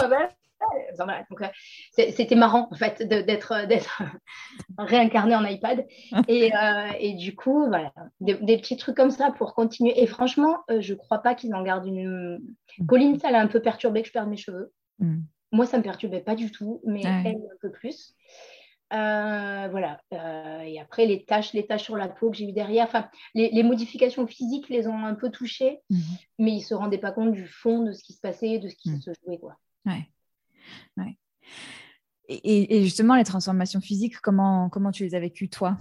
S2: donc, euh, c'était marrant en fait d'être réincarné en iPad. Et, euh, et, du coup, voilà, des, petits trucs comme ça pour continuer. Et franchement, euh, je ne crois pas qu'ils en gardent une. Colline, ça l'a un peu perturbé que je perde mes cheveux. Mm. Moi, ça ne me perturbait pas du tout, mais elle un peu plus. voilà. et après, les taches, les taches sur la peau que j'ai eu derrière, enfin, les, modifications physiques les ont un peu touchées, mm-hmm. mais ils ne se rendaient pas compte du fond de ce qui se passait, de ce qui mm. se jouait. Quoi.
S1: Ouais. Ouais. Et, justement, les transformations physiques, comment, comment tu les as vécues, toi?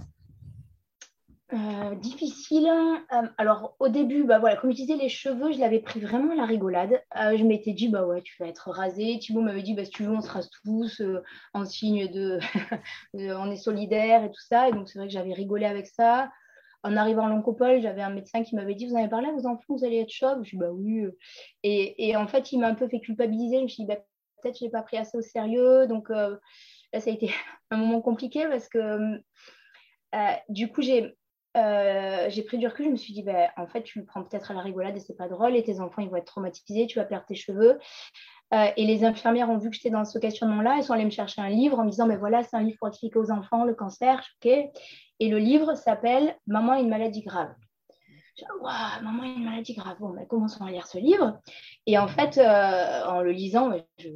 S2: Euh, difficile. Euh, alors au début, bah voilà, comme je disais, les cheveux, je l'avais pris vraiment à la rigolade. Euh, je m'étais dit, bah ouais, tu vas être rasé. Thibaut m'avait dit, bah si tu veux, on se rase tous en signe de, on est solidaire et tout ça. Et donc c'est vrai que j'avais rigolé avec ça. En arrivant à l'oncopole, j'avais un médecin qui m'avait dit, vous avez parlé à vos enfants, vous allez être chauve. Je dis, bah oui. Et, et, en fait, il m'a un peu fait culpabiliser. Je me suis dit, bah, peut-être je n'ai pas pris assez au sérieux. Donc là, ça a été un moment compliqué parce que du coup, j'ai euh, j'ai pris du recul. Je me suis dit, ben, en fait, tu le prends peut-être à la rigolade et c'est pas drôle. Et tes enfants, ils vont être traumatisés. Tu vas perdre tes cheveux. et les infirmières ont vu que j'étais dans ce questionnement-là. Elles sont allées me chercher un livre en me disant, mais voilà, c'est un livre pour expliquer aux enfants le cancer. ok Et le livre s'appelle Maman a une maladie grave maman a une maladie grave. Bon, ben, commençons à lire ce livre. Et en fait, euh, en le lisant, je,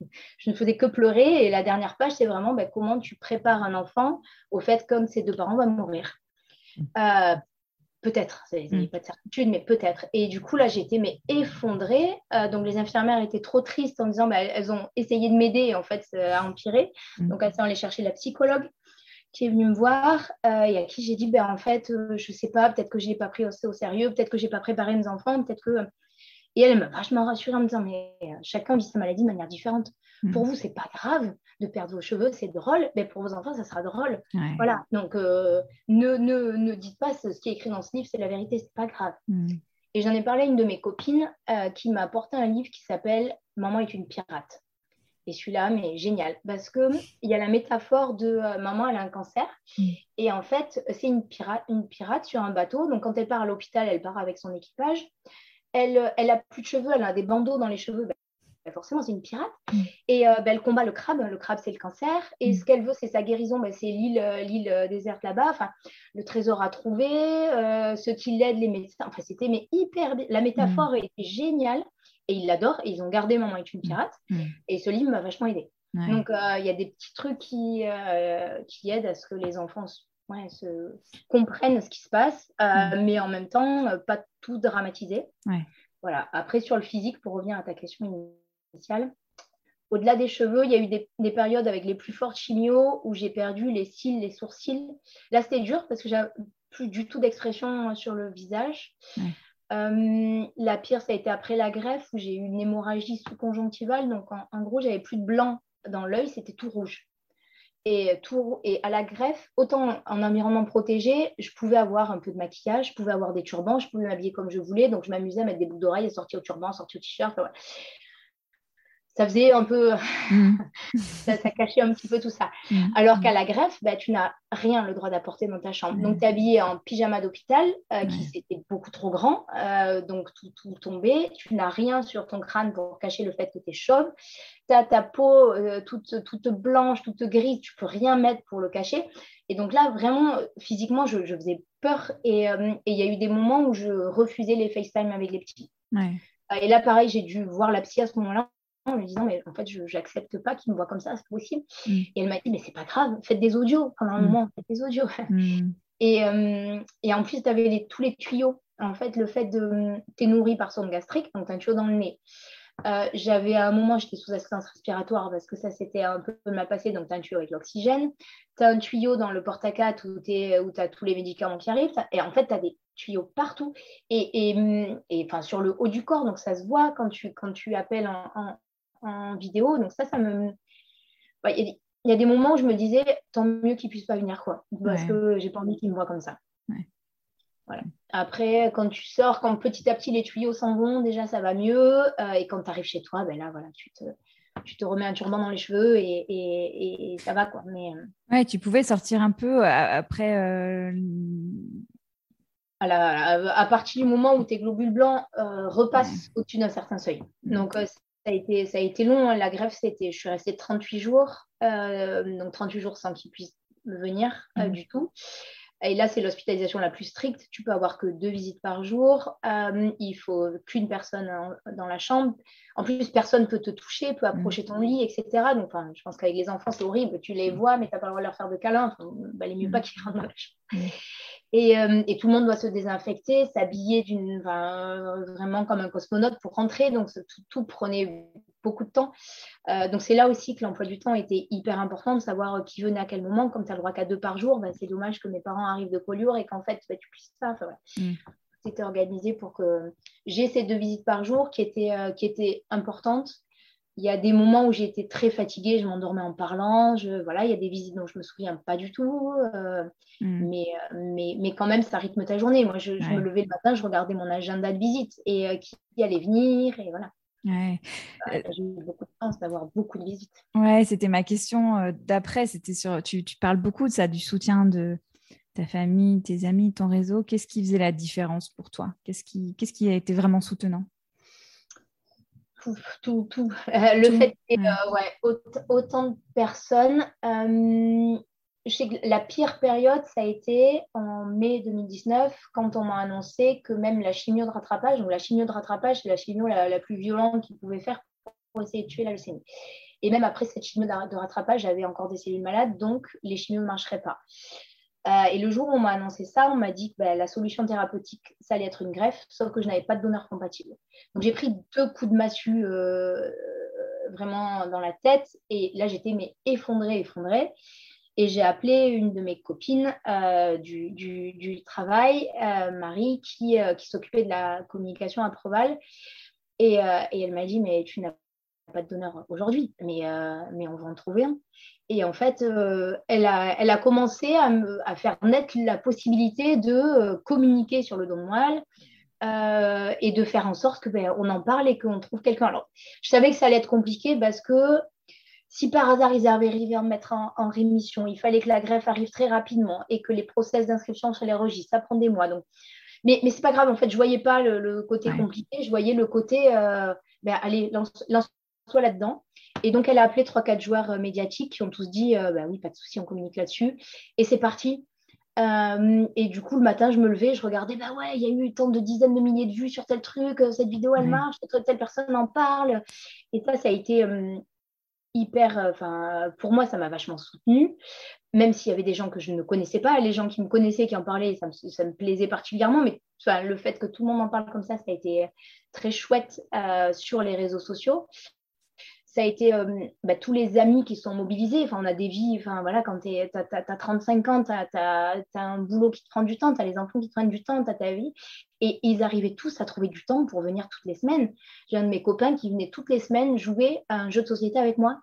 S2: ne faisais que pleurer. Et la dernière page, c'est vraiment ben, comment tu prépares un enfant au fait comme ses deux parents vont mourir. Mm. Euh, peut-être, il n'y a pas de certitude, mais peut-être. Et du coup, là, j'étais mais effondrée. Euh, donc, les infirmières étaient trop tristes en disant, ben, elles ont essayé de m'aider, et en fait, ça a empiré. Mm. Donc, elles sont allées chercher la psychologue qui est venu me voir euh, et à qui j'ai dit, ben, en fait, euh, je ne sais pas, peut-être que je n'ai pas pris au, sérieux, peut-être que je n'ai pas préparé mes enfants, peut-être que... Et elle m'a vachement rassurée en me disant, mais euh, chacun vit sa maladie de manière différente. Mm. Pour vous, c'est pas grave de perdre vos cheveux, c'est drôle, mais pour vos enfants, ça sera drôle. Voilà, donc ne, ne, ne, dites pas ce, qui est écrit dans ce livre, c'est la vérité, c'est pas grave. Mm. Et j'en ai parlé à une de mes copines qui m'a apporté un livre qui s'appelle Maman est une pirate. Et celui-là, mais génial, parce qu'il y a la métaphore de euh, maman, elle a un cancer. Et en fait, c'est une pirate, une pirate sur un bateau. Donc, quand elle part à l'hôpital, elle part avec son équipage. Elle, elle a plus de cheveux, elle a des bandeaux dans les cheveux. Ben, forcément, c'est une pirate. Mm. Et euh, ben, elle combat le crabe. Le crabe, c'est le cancer. Et mm. ce qu'elle veut, c'est sa guérison. Ben, c'est l'île, euh, l'île déserte là-bas. Enfin, le trésor à trouver, ceux qui l'aident, les médecins. Enfin, c'était mais hyper. La métaphore était géniale et ils l'adorent. ils ont gardé Maman est une mm. pirate. Mm. Et ce livre m'a vachement aidé. Donc, euh, il y a des petits trucs qui, euh, qui aident à ce que les enfants se, comprennent ce qui se passe, euh, mm. mais en même temps, pas tout dramatiser. Voilà. Après, sur le physique, pour revenir à ta question initiale, au-delà des cheveux, il y a eu des, périodes avec les plus fortes chimios où j'ai perdu les cils, les sourcils. Là, c'était dur parce que j'avais plus du tout d'expression sur le visage. Euh, la pire, ça a été après la greffe où j'ai eu une hémorragie sous-conjonctivale. Donc, en, gros, j'avais plus de blanc dans l'œil, c'était tout rouge. Et, à la greffe, autant en environnement protégé, je pouvais avoir un peu de maquillage, je pouvais avoir des turbans, je pouvais m'habiller comme je voulais. Donc, je m'amusais à mettre des boucles d'oreilles et sortir au turban, sortir au t-shirt ça faisait un peu, mm. ça, cachait un petit peu tout ça. Mm. Alors qu'à la greffe, bah, tu n'as rien le droit d'apporter dans ta chambre. Donc, tu es habillé en pyjama d'hôpital, euh, qui était beaucoup trop grand, euh, donc tout, tout tombé. Tu n'as rien sur ton crâne pour cacher le fait que tu es chauve. Tu as ta peau euh, toute, toute blanche, toute grise, tu peux rien mettre pour le cacher. Et donc là, vraiment, physiquement, je, faisais peur. Et il y a eu des moments où je refusais les FaceTime avec les petits. Et là, pareil, j'ai dû voir la psy à ce moment-là en lui disant mais en fait je n'accepte pas qu'il me voit comme ça c'est possible. Mm. et elle m'a dit mais c'est pas grave faites des audios pendant un mm. moment faites des audios. Mm. et, euh, et, en plus tu avais tous les tuyaux. En fait le fait de t'es nourri par son gastrique donc tu as un tuyau dans le nez. Euh, j'avais à un moment, j'étais sous assistance respiratoire parce que ça c'était un peu mal passé, donc tu as un tuyau avec l'oxygène, tu as un tuyau dans le porte-à-4 où tu as tous les médicaments qui arrivent, et en fait tu as des tuyaux partout, et, et, et sur le haut du corps, donc ça se voit quand tu, quand tu appelles en, en vidéo. Donc ça, ça me... Il y, a des moments où je me disais, tant mieux qu'il puisse pas venir, quoi. Parce que j'ai pas envie qu'il me voit comme ça. Voilà. Après, quand tu sors, quand petit à petit les tuyaux s'en vont, déjà ça va mieux. Euh, et quand tu arrives chez toi, ben là, voilà, tu te, tu te remets un turban dans les cheveux et, et, ça va, quoi. Mais, euh,
S1: ouais, tu pouvais sortir un peu après. Euh,
S2: à, partir du moment où tes globules blancs repassent au-dessus d'un certain seuil. Donc, ça a été, ça a été long. Hein. La greffe, c'était, je suis restée 38 jours, euh, donc 38 jours sans qu'il puisse me venir euh, mmh. du tout. Et là, c'est l'hospitalisation la plus stricte. Tu peux avoir que deux visites par jour. Euh, il faut qu'une personne dans la chambre. En plus, personne peut te toucher, peut approcher ton mmh. lit, etc. Donc, je pense qu'avec les enfants, c'est horrible. Tu les mmh. vois, mais tu n'as pas le droit de leur faire de câlins. Enfin, bah, il est mieux pas qu'ils rentrent dans la chambre. Euh, et, tout le monde doit se désinfecter, s'habiller d'une, vraiment comme un cosmonaute pour rentrer. Donc, tout, prenait beaucoup de temps. Euh, donc, c'est là aussi que l'emploi du temps était hyper important, de savoir euh, qui venait à quel moment. Comme tu as le droit qu'à deux par jour, bah, c'est dommage que mes parents arrivent de Collioure et qu'en fait, bah, tu puisses pas. Enfin, C'était mm. organisé pour que j'ai ces deux visites par jour qui étaient, qui étaient importantes il y a des moments où j'ai été très fatiguée, je m'endormais en parlant. Je, voilà, il y a des visites dont je me souviens pas du tout. Euh, hmm. mais, euh, mais, mais quand même, ça rythme ta journée. Moi, je, me levais le matin, je regardais mon agenda de visite et euh, qui allait venir. Et voilà. j'ai eu beaucoup de chance d'avoir beaucoup de visites.
S1: Ouais, c'était ma question d'après. C'était sur. Tu, tu, parles beaucoup de ça, du soutien de ta famille, tes amis, ton réseau. Qu'est-ce qui faisait la différence pour toi? Qu'est-ce qui, qu'est-ce qui a été vraiment soutenant?
S2: Tout, tout, euh, le fait que euh, ouais, autant, de personnes. Euh, je sais que la pire période, ça a été en mai 2019, quand on m'a annoncé que même la chimio de rattrapage, donc la chimio de rattrapage, c'est la chimio la, plus violente qu'ils pouvaient faire pour essayer de tuer la leucémie. Et même après cette chimio de rattrapage, j'avais encore des cellules malades, donc les chimios ne marcheraient pas. Euh, et le jour où on m'a annoncé ça, on m'a dit que bah, la solution thérapeutique, ça allait être une greffe, sauf que je n'avais pas de donneur compatible. Donc j'ai pris deux coups de massue euh, vraiment dans la tête, et là j'étais mais effondrée, effondrée. Et j'ai appelé une de mes copines euh, du, travail, Marie, qui, qui s'occupait de la communication à Proval. Et, et elle m'a dit, mais tu n'as pas de donneur aujourd'hui, mais, mais on va en trouver un. Et en fait, euh, elle, a, elle, a, commencé à, me, à, faire naître la possibilité de euh, communiquer sur le don de moelle euh, et de faire en sorte qu'on ben, en parle et qu'on trouve quelqu'un. Alors, je savais que ça allait être compliqué parce que si par hasard ils arrivaient à me mettre en, rémission, il fallait que la greffe arrive très rapidement et que les process d'inscription sur les registres, ça prend des mois. Donc, mais, mais c'est pas grave, en fait, je voyais pas le, côté compliqué, je voyais le côté, ben, allez, lance-toi là-dedans. Et donc, elle a appelé 3-4 joueurs euh, médiatiques qui ont tous dit euh, bah oui, pas de souci, on communique là-dessus. Et c'est parti. Euh, et du coup, le matin, je me levais, je regardais, bah ouais, il y a eu tant de dizaines de milliers de vues sur tel truc, cette vidéo, elle marche, telle personne en parle. Et ça, ça a été hyper, enfin, pour moi, ça m'a vachement soutenue, même s'il y avait des gens que je ne connaissais pas, les gens qui me connaissaient, qui en parlaient, ça me, ça me plaisait particulièrement, mais le fait que tout le monde en parle comme ça, ça a été très chouette sur les réseaux sociaux ça a été euh, bah, tous les amis qui sont mobilisés. Enfin, on a des vies, enfin, voilà, quand tu as, 35 ans, tu as, un boulot qui te prend du temps, tu as les enfants qui te prennent du temps, tu as ta vie. Et ils arrivaient tous à trouver du temps pour venir toutes les semaines. J'ai un de mes copains qui venait toutes les semaines jouer à un jeu de société avec moi.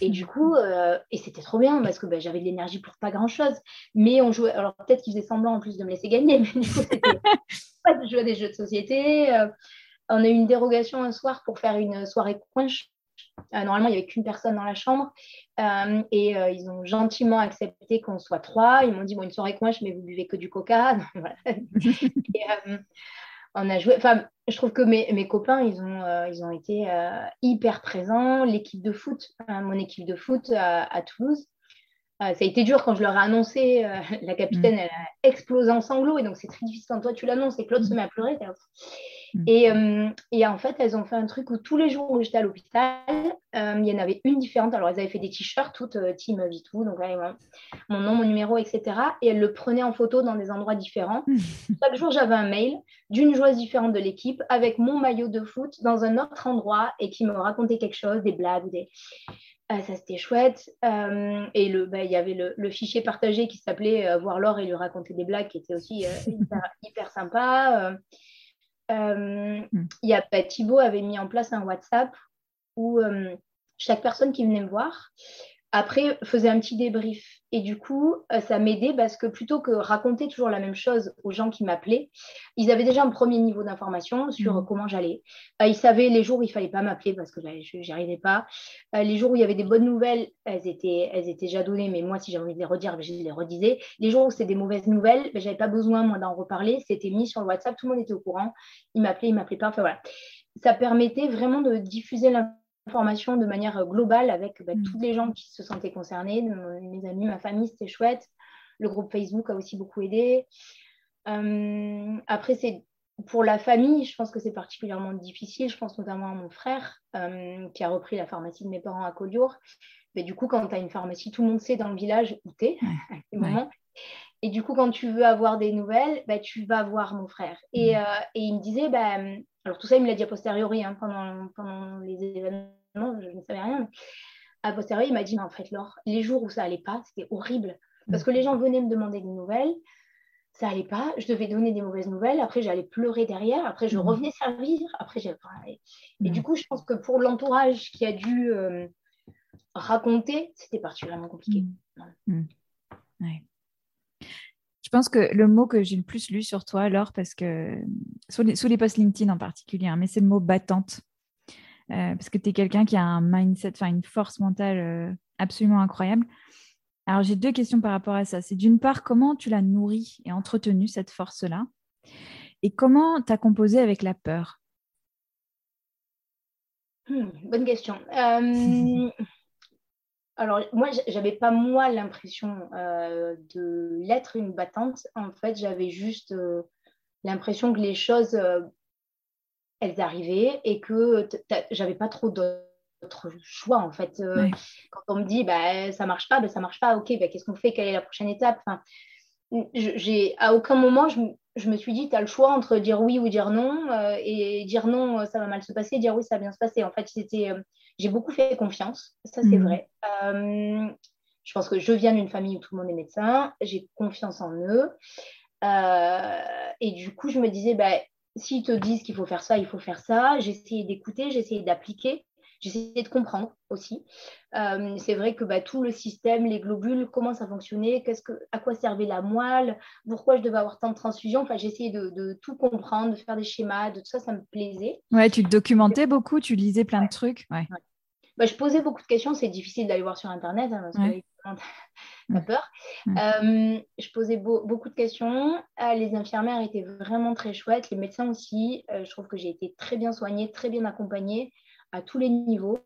S2: Et du coup, euh, et c'était trop bien parce que bah, j'avais de l'énergie pour pas grand chose. Mais on jouait, alors peut-être qu'ils faisaient semblant en plus de me laisser gagner, mais du coup, c'était pas de jouer à des jeux de société. Euh, on a eu une dérogation un soir pour faire une soirée coinche. Euh, normalement, il n'y avait qu'une personne dans la chambre et ils ont gentiment accepté qu'on soit trois. Ils m'ont dit bon, une soirée coinche, mais vous buvez que du coca. et, on a joué. Enfin, je trouve que mes, mes copains, ils ont, euh, ils ont été euh, hyper présents. L'équipe de foot, hein, mon équipe de foot à, Toulouse, euh, ça a été dur quand je leur ai annoncé. la capitaine, mm. elle a explosé en sanglots. Et donc, c'est très difficile quand toi, tu l'annonces et Claude se met à pleurer. Mm. Et, euh, et, en fait, elles ont fait un truc où tous les jours où j'étais à l'hôpital, euh, il y en avait une différente. Alors, elles avaient fait des t-shirts, toutes euh, Team Vitou, donc là, mon nom, mon numéro, etc. Et elles le prenaient en photo dans des endroits différents. Chaque jour, j'avais un mail d'une joueuse différente de l'équipe avec mon maillot de foot dans un autre endroit et qui me racontait quelque chose, des blagues des. ça c'était chouette. et bah, il y avait le, le, fichier partagé qui s'appelait Voir l'or et lui raconter des blagues, qui était aussi hyper, hyper, sympa. Euh, hmm. il y a, bah, Thibaut avait mis en place un WhatsApp où euh, chaque personne qui venait me voir, après, faisait un petit débrief. Et du coup, euh, ça m'aidait parce que plutôt que raconter toujours la même chose aux gens qui m'appelaient, ils avaient déjà un premier niveau d'information sur hmm. comment j'allais. ils savaient les jours où il fallait pas m'appeler parce que je n'y arrivais pas. les jours où il y avait des bonnes nouvelles, elles étaient, elles étaient déjà données, mais moi, si j'avais envie de les redire, je les redisais. Les jours où c'était des mauvaises nouvelles, je n'avais pas besoin, moi, d'en reparler. C'était mis sur le WhatsApp, tout le monde était au courant. Ils m'appelaient, ils m'appelaient pas. Enfin, voilà. Ça permettait vraiment de diffuser l'information information de manière globale avec bah, mm. tous les gens qui se sentaient concernés, mes amis, ma famille, c'était chouette. Le groupe Facebook a aussi beaucoup aidé. Euh, après, c'est pour la famille, je pense que c'est particulièrement difficile. Je pense notamment à mon frère euh, qui a repris la pharmacie de mes parents à Collioure. Mais du coup, quand tu as une pharmacie, tout le monde sait dans le village où tu es à ces moments. Et du coup, quand tu veux avoir des nouvelles, bah, tu vas voir mon frère. Et, mm. euh, et il me disait, bah, alors tout ça, il me l'a dit a posteriori, hein, pendant, pendant les événements, je ne savais rien. Mais a posteriori, il m'a dit, mais en fait, Laure, les jours où ça allait pas, c'était horrible. Parce que les gens venaient me demander des nouvelles, ça allait pas, je devais donner des mauvaises nouvelles, après j'allais pleurer derrière, après je mmh. revenais servir, après j'ai... Et, et du mmh. coup, je pense que pour l'entourage qui a dû euh, raconter, c'était particulièrement compliqué.
S1: Mmh. Je pense que le mot que j'ai le plus lu sur toi, alors, parce que sous les, sous les posts LinkedIn en particulier, hein, mais c'est le mot battante. Euh, parce que tu es quelqu'un qui a un mindset, enfin une force mentale euh, absolument incroyable. Alors j'ai deux questions par rapport à ça. C'est d'une part, comment tu l'as nourrie et entretenue, cette force-là? Et comment tu as composé avec la peur?
S2: Hmm, Bonne question. Euh, alors, moi, j'avais pas moi l'impression euh, de l'être une battante. En fait, j'avais juste euh, l'impression que les choses, euh, elles arrivaient et que j'avais pas trop d'autres choix. En fait, quand on me dit, bah, ça marche pas, bah, ça marche pas. Ok, bah, qu'est-ce qu'on fait Quelle est la prochaine étape? Enfin, j'ai à aucun moment je, je, me suis dit tu as le choix entre dire oui ou dire non et dire non ça va mal se passer dire oui ça va bien se passer en fait c'était j'ai beaucoup fait confiance, ça c'est mhm. vrai. Euh, je pense que je viens d'une famille où tout le monde est médecin, j'ai confiance en eux. Euh, et du coup, je me disais, bah, s'ils te disent qu'il faut faire ça, il faut faire ça. J'ai essayé d'écouter, j'ai essayé d'appliquer, essayé de comprendre aussi. Euh, c'est vrai que bah, tout le système, les globules, comment ça fonctionnait, qu'est-ce que, à quoi servait la moelle, pourquoi je devais avoir tant de transfusions. Enfin, essayé de, tout comprendre, de faire des schémas, de tout ça, ça me plaisait.
S1: Ouais, tu te documentais beaucoup, tu lisais plein de trucs. Ouais.
S2: Bah, je posais beaucoup de questions. C'est difficile d'aller voir sur Internet hein, parce que t'as peur. Euh, je posais beaucoup de questions. Euh, les infirmières étaient vraiment très chouettes. Les médecins aussi. Je trouve que j'ai été très bien soignée, très bien accompagnée à tous les niveaux.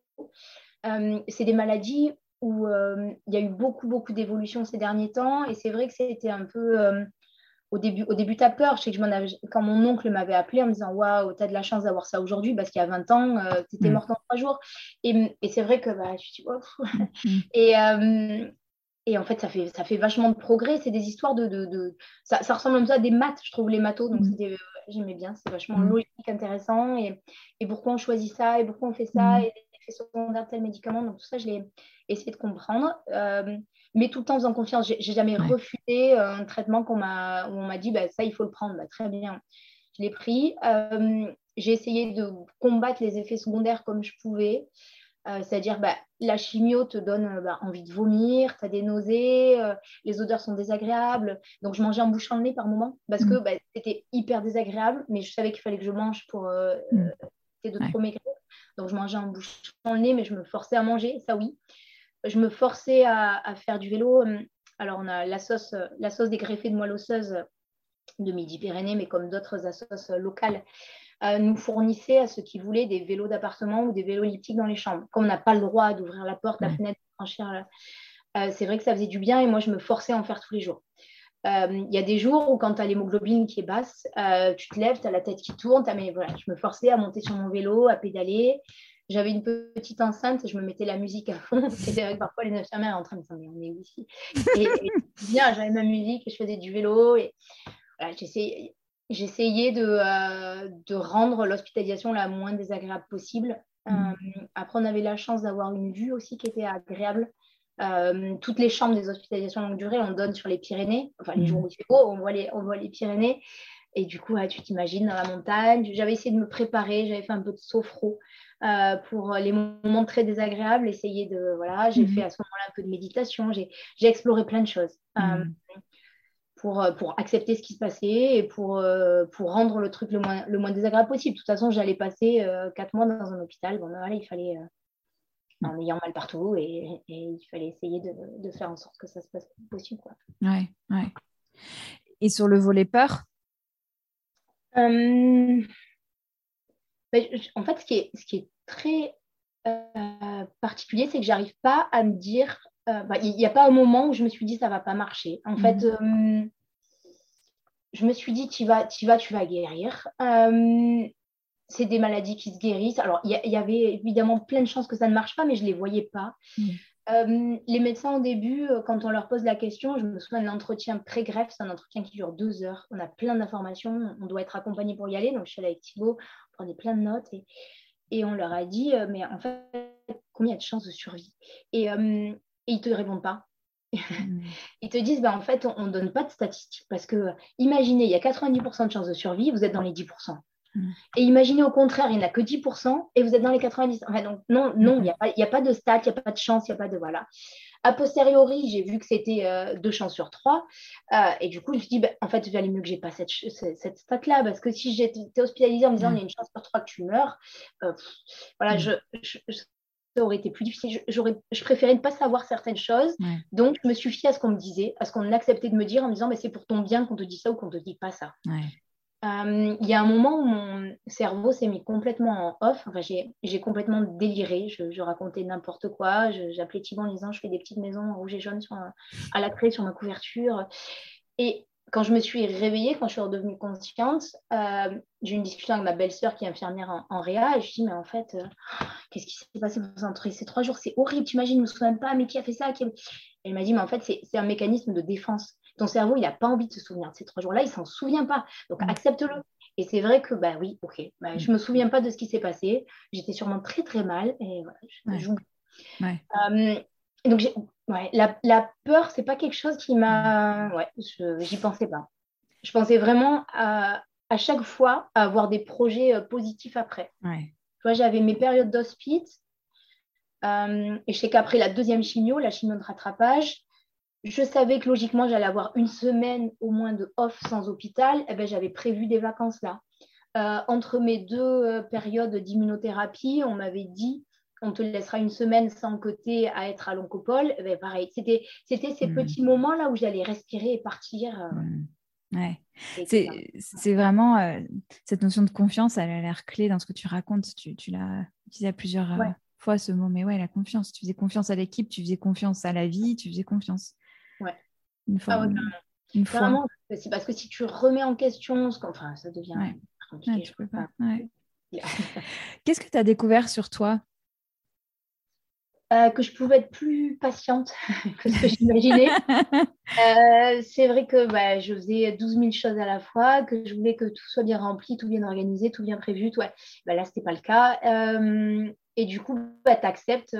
S2: c'est des maladies où il y a eu beaucoup, beaucoup d'évolution ces derniers temps. Et c'est vrai que c'était un peu au début, au début, tu as peur. Je sais que je avais, quand mon oncle m'avait appelé en me disant Waouh, tu as de la chance d'avoir ça aujourd'hui parce qu'il y a 20 ans, euh, tu étais mm. morte en trois jours. Et, et c'est vrai que bah, je suis mm. et, euh, et en fait, ça fait, ça fait vachement de progrès. C'est des histoires de. de, de... Ça, ça, ressemble un peu à des maths, je trouve, les mathos. Donc, mm. j'aimais bien. C'est vachement logique, intéressant. Et, et, pourquoi on choisit ça Et pourquoi on fait ça Et les effets secondaires de tel médicament. Donc, tout ça, je l'ai essayé de comprendre. Euh, mais tout le temps en faisant confiance. J'ai, jamais refusé euh, un traitement qu'on m'a, où on m'a dit bah, ça, il faut le prendre. Bah, très bien, je l'ai pris. Euh, j'ai essayé de combattre les effets secondaires comme je pouvais. Euh, c'est-à-dire, bah, la chimio te donne euh, bah, envie de vomir, tu as des nausées, euh, les odeurs sont désagréables. Donc, je mangeais en bouchant le nez par moment parce que mm. bah, c'était hyper désagréable, mais je savais qu'il fallait que je mange pour mm. de trop maigrir. Donc, je mangeais en bouchant le nez, mais je me forçais à manger, ça oui. Je me forçais à, faire du vélo. Alors, on a la sauce, la sauce des greffés de moelle osseuse de Midi-Pyrénées, mais comme d'autres assos locales, nous fournissait à ceux qui voulaient des vélos d'appartement ou des vélos elliptiques dans les chambres. Comme on n'a pas le droit d'ouvrir la porte, la fenêtre, franchir, euh, c'est vrai que ça faisait du bien et moi, je me forçais à en faire tous les jours. Euh, il y a des jours où quand tu as l'hémoglobine qui est basse, euh, tu te lèves, tu as la tête qui tourne, mais voilà, je me forçais à monter sur mon vélo, à pédaler. J'avais une petite enceinte, je me mettais la musique à fond. C'était vrai que parfois les infirmières en train de me dire, on est où ici Et, bien, j'avais ma musique et je faisais du vélo. Et voilà, j'essayais, j'essayais de, euh, de, rendre l'hospitalisation la moins désagréable possible. Euh, mm. après, on avait la chance d'avoir une vue aussi qui était agréable. Euh, toutes les chambres des hospitalisations longue durée, on donne sur les Pyrénées. Enfin, les mm. jours où il fait beau, on voit les, on voit les Pyrénées. Et du coup, tu t'imagines dans la montagne. J'avais essayé de me préparer, j'avais fait un peu de sophro pour les moments très désagréables. Essayer de. Voilà, j'ai mm. fait à ce moment-là un peu de méditation. J'ai exploré plein de choses. Euh, pour, accepter ce qui se passait et pour, euh, pour rendre le truc le moins, le moins désagréable possible. De toute façon, j'allais passer euh, quatre mois dans un hôpital. Bon, ben voilà, il fallait, en ayant mal partout, et, et il fallait essayer de, de, faire en sorte que ça se passe possible. Quoi.
S1: Ouais, ouais. Et sur le volet peur?
S2: Ben, En fait, ce qui est, ce qui est très particulier, c'est que j'arrive pas à me dire euh, bah, il n'y a pas un moment où je me suis dit ça va pas marcher. En fait, mhm. euh, je me suis dit tu vas, tu vas, tu vas guérir. Euh, c'est des maladies qui se guérissent. Alors, il y, avait évidemment plein de chances que ça ne marche pas, mais je ne les voyais pas. Mhm. les médecins, au début, quand on leur pose la question, je me souviens d'un entretien pré-greffe, c'est un entretien qui dure deux heures. On a plein d'informations, on doit être accompagné pour y aller. Donc, je suis allée avec Thibaut, on prenait plein de notes et, et on leur a dit, mais en fait, combien de chances de survie? Et et ils te répondent pas. Hmm. ils te disent, bah, en fait, on ne donne pas de statistiques parce que, imaginez, il y a 90% de chances de survie, vous êtes dans les 10%. Hmm. Et imaginez au contraire, il n'y en a que 10% et vous êtes dans les 90%. Enfin, donc, non, non, il n'y a, pas, a pas de stats, il n'y a pas de chance, il n'y a pas de. Voilà. A posteriori, j'ai vu que c'était euh, deux chances sur trois. Euh, et du coup, je me suis dit, bah, en fait, il valait mieux que j'ai pas cette, cette stat-là. Parce que si j'étais hospitalisée en me disant, hmm. il y a une chance sur trois que tu meurs, euh, voilà, je, ça aurait été plus difficile. J'aurais, je préférais ne pas savoir certaines choses. Donc, je me suis fiée à ce qu'on me disait, à ce qu'on acceptait de me dire en me disant, mais c'est pour ton bien qu'on te dit ça ou qu'on te dit pas ça. Euh, il y a un moment où mon cerveau s'est mis complètement en off. Enfin, j'ai, complètement déliré. Je, racontais n'importe quoi. j'appelais Thibault en disant, je fais des petites maisons rouges et jaunes sur à la clé sur ma couverture. Et quand je me suis réveillée, quand je suis redevenue consciente, euh, j'ai eu une discussion avec ma belle-sœur qui est infirmière en, réa et je dis mais en fait, euh, qu'est-ce qui s'est passé entre ces trois jours C'est horrible, tu imagines, je ne me souviens pas, mais qui a fait ça Elle m'a dit mais en fait, c'est un mécanisme de défense. Ton cerveau, il n'a pas envie de se souvenir de ces trois jours-là, il s'en souvient pas. Donc mm. accepte-le. Et c'est vrai que, bah oui, ok, bah, je ne me souviens pas de ce qui s'est passé. J'étais sûrement très très mal et voilà, je, ouais. Euh, donc, ouais, la, la, peur, c'est pas quelque chose qui m'a. Ouais, j'y pensais pas. Je pensais vraiment à, à, chaque fois à avoir des projets euh, positifs après. Ouais. Tu vois, j'avais mes périodes d'hospice. Euh, et je sais qu'après la deuxième chimio, la chimio de rattrapage, je savais que logiquement, j'allais avoir une semaine au moins de off sans hôpital. Eh ben, j'avais prévu des vacances là. Euh, entre mes deux périodes d'immunothérapie, on m'avait dit on te laissera une semaine sans côté à être à l'oncopole. Eh ben, pareil, c'était, c'était ces hmm. petits moments-là où j'allais respirer et partir. Euh,
S1: hmm. Ouais. C'est, vraiment euh, cette notion de confiance, elle a l'air clé dans ce que tu racontes. Tu, tu l'as utilisé à plusieurs euh, fois ce mot, mais ouais, la confiance. Tu faisais confiance à l'équipe, tu faisais confiance à la vie, tu faisais confiance.
S2: Ouais. Une fois. Ah une fois. c'est parce que si tu remets en question, ce enfin, ça devient.
S1: Ouais. peux pas. Qu'est-ce que tu as découvert sur toi?
S2: Euh, que je pouvais être plus patiente que ce que j'imaginais. euh, c'est vrai que bah, je faisais 12 000 choses à la fois, que je voulais que tout soit bien rempli, tout bien organisé, tout bien prévu. Ouais. Bah, là, ce n'était pas le cas. Euh, et du coup, bah, tu acceptes,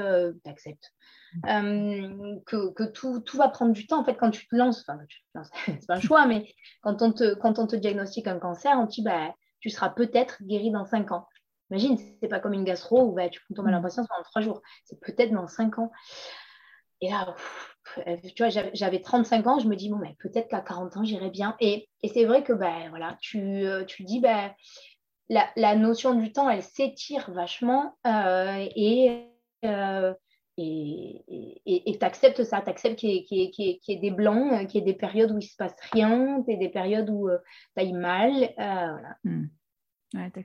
S2: que, que tout, tout, va prendre du temps. En fait, quand tu te lances, enfin, c'est pas un choix, mais quand on te, quand on te diagnostique un cancer, on te dit bah, tu seras peut-être guéri dans 5 ans. Imagine, c'est pas comme une gastro où bah, tu tombes à l'impatience pendant trois jours. C'est peut-être dans cinq ans. Et là, euh, tu vois, j'avais 35 ans, je me dis, bon, mais peut-être qu'à 40 ans, j'irai bien. Et, et c'est vrai que, ben, voilà, tu, euh, tu dis, ben, la, la, notion du temps, elle s'étire vachement euh, et et tu acceptes ça, tu acceptes qu'il y, y, y, ait des blancs, qu'il y ait des périodes où il ne se passe rien, qu'il y ait des périodes où tu ailles mal. voilà.
S1: Hmm. Ouais, tu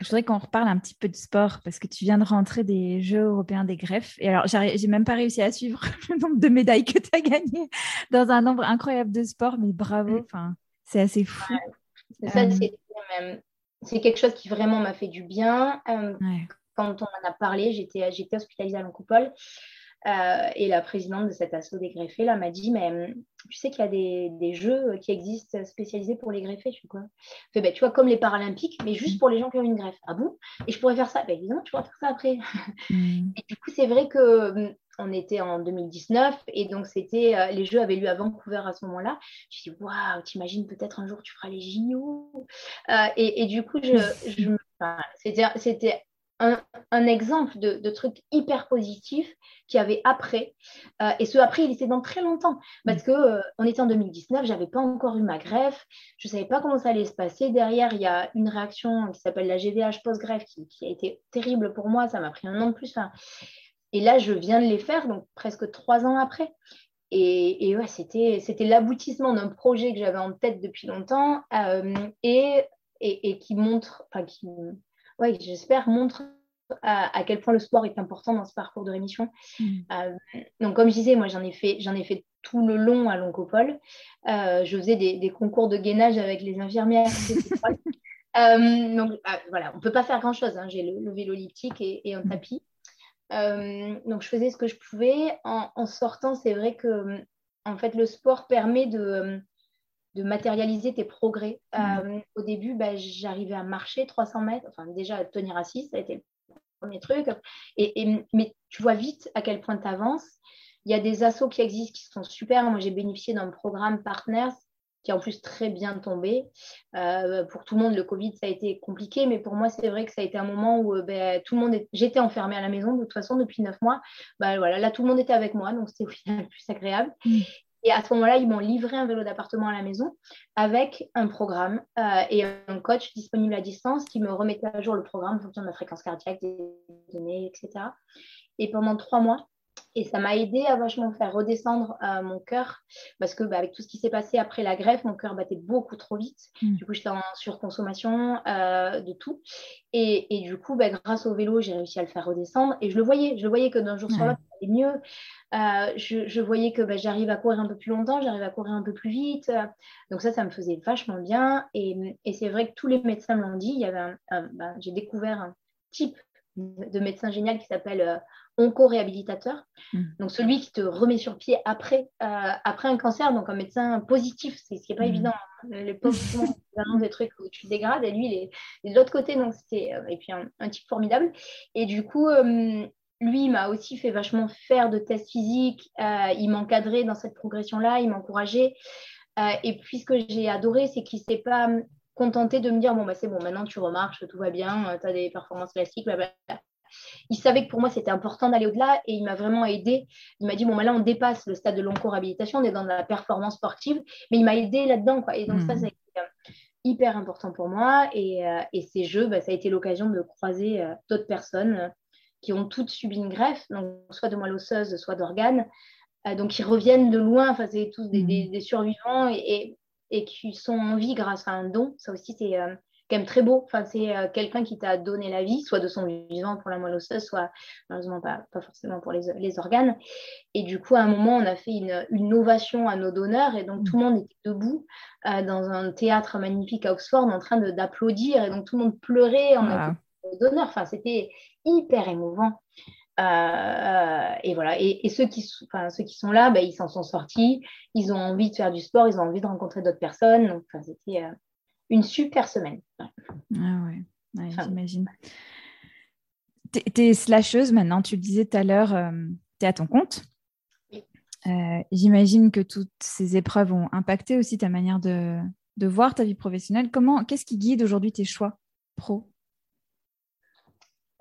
S1: Je voudrais qu'on reparle un petit peu de sport parce que tu viens de rentrer des Jeux européens des greffes. Et alors, j'ai même pas réussi à suivre le nombre de médailles que tu as gagnées dans un nombre incroyable de sports, mais bravo, enfin, c'est assez fou.
S2: Euh, c'est quelque chose qui vraiment m'a fait du bien. Euh, quand on en a parlé, j'étais hospitalisée à l'Oncopole. Euh, et la présidente de cet assaut des greffés là m'a dit mais hum, tu sais qu'il y a des, des, jeux qui existent spécialisés pour les greffés je suis quoi fait, bah, tu vois comme les paralympiques mais juste pour les gens qui ont une greffe ah bon? Et je pourrais faire ça? Ben évidemment tu pourrais faire ça après mm. et du coup c'est vrai que hum, on était en 2019 et donc c'était euh, les jeux avaient lieu à Vancouver à ce moment-là. Je me suis dit waouh, t'imagines peut-être un jour tu feras les JO. Euh, et, et, du coup je, je c'était un, exemple de, de, truc hyper positif qu'il y avait après. Euh, et ce après, il était dans très longtemps. Parce mm. que euh, on était en 2019, j'avais pas encore eu ma greffe, je savais pas comment ça allait se passer. Derrière, il y a une réaction qui s'appelle la GVH post-greffe qui, a été terrible pour moi. Ça m'a pris un an de plus. et là, je viens de les faire, donc presque trois ans après. Et, et ouais, c'était, c'était l'aboutissement d'un projet que j'avais en tête depuis longtemps euh, et, et, et, qui montre, enfin, qui, ouais, j'espère, montre à, quel point le sport est important dans ce parcours de rémission. Mm. Euh, donc, comme je disais, moi, j'en ai fait, j'en ai fait tout le long à l'oncopole. Euh, je faisais des, concours de gainage avec les infirmières. euh, donc, voilà, on ne peut pas faire grand-chose. Hein. J'ai le, vélo elliptique et, un mm. tapis. Donc, je faisais ce que je pouvais. En, en sortant, c'est vrai que en fait, le sport permet de de matérialiser tes progrès. Mm. Euh, au début, bah, j'arrivais à marcher 300 mètres, enfin déjà à tenir assis, ça a été le premier truc. Et, mais tu vois vite à quel point tu avances. Il y a des assos qui existent qui sont super. Moi, j'ai bénéficié d'un programme Partners qui est en plus très bien tombé. Euh, pour tout le monde, le Covid, ça a été compliqué, mais pour moi, c'est vrai que ça a été un moment où euh, ben, tout le monde, j'étais enfermée à la maison de toute façon depuis neuf mois. Ben, voilà, là, tout le monde était avec moi, donc c'était au final plus agréable. Mm. Et à ce moment-là, ils m'ont livré un vélo d'appartement à la maison avec un programme euh, et un coach disponible à distance qui me remettait à jour le programme en fonction de ma fréquence cardiaque, des données, etc. Et pendant trois mois, et ça m'a aidé à vachement faire redescendre euh, mon cœur parce que bah, avec tout ce qui s'est passé après la greffe, mon cœur battait beaucoup trop vite. Mm. Du coup, j'étais en surconsommation euh, de tout. Et, et du coup, bah, grâce au vélo, j'ai réussi à le faire redescendre. Et je le voyais, je le voyais que d'un jour sur l'autre, mieux. Euh, je, je, voyais que bah, j'arrive à courir un peu plus longtemps, j'arrive à courir un peu plus vite. Donc ça, ça me faisait vachement bien. Et, et c'est vrai que tous les médecins me l'ont dit. Il y avait un, bah, j'ai découvert un type de médecin génial qui s'appelle onco-réhabilitateur. Mm. Donc, celui qui te remet sur pied après, euh, après un cancer, donc un médecin positif, c'est ce qui n'est pas mm. évident. Les pauvres sont des trucs où tu te dégrades et lui, il est, de l'autre côté. Donc, c'était, euh, et puis, un, type formidable. Et du coup, euh, lui, m'a aussi fait vachement faire de tests physiques. il m'encadrait dans cette progression-là, il m'encourageait. et puis, ce que j'ai adoré, c'est qu'il ne s'est pas contenté de me dire bon, bah, c'est bon, maintenant tu remarches, tout va bien, tu as des performances classiques, blablabla il savait que pour moi, c'était important d'aller au-delà et il m'a vraiment aidé. Il m'a dit, bon, bah, là, on dépasse le stade de l'onco-réhabilitation, on est dans la performance sportive, mais il m'a aidé là-dedans. Quoi. Et donc, ça, ça a été euh, hyper important pour moi. Et, euh, ces jeux, bah, ça a été l'occasion de croiser euh, d'autres personnes qui ont toutes subi une greffe, donc soit de moelle osseuse, soit d'organes. donc, ils reviennent de loin, enfin, c'est tous des, mmh. survivants et, et, qui sont en vie grâce à un don. Ça aussi, c'est même très beau. Enfin, c'est euh, quelqu'un qui t'a donné la vie, soit de son vivant pour la moelle osseuse, soit malheureusement pas, pas forcément pour les, les, organes. Et du coup, à un moment, on a fait une, une ovation à nos donneurs et donc tout le monde était debout euh, dans un théâtre magnifique à Oxford en train d'applaudir et donc tout le monde pleurait en wow. donneurs. Enfin, c'était hyper émouvant. Euh, et voilà. Et, ceux, qui, enfin, ceux qui sont là, bah, ils s'en sont sortis. Ils ont envie de faire du sport, ils ont envie de rencontrer d'autres personnes. Donc, enfin, c'était une super semaine. Ah
S1: ouais, j'imagine. Tu es slasheuse maintenant, tu le disais tout à l'heure, euh, tu es à ton compte. Euh, j'imagine que toutes ces épreuves ont impacté aussi ta manière de, voir ta vie professionnelle. Comment, qu'est-ce qui guide aujourd'hui tes choix pro?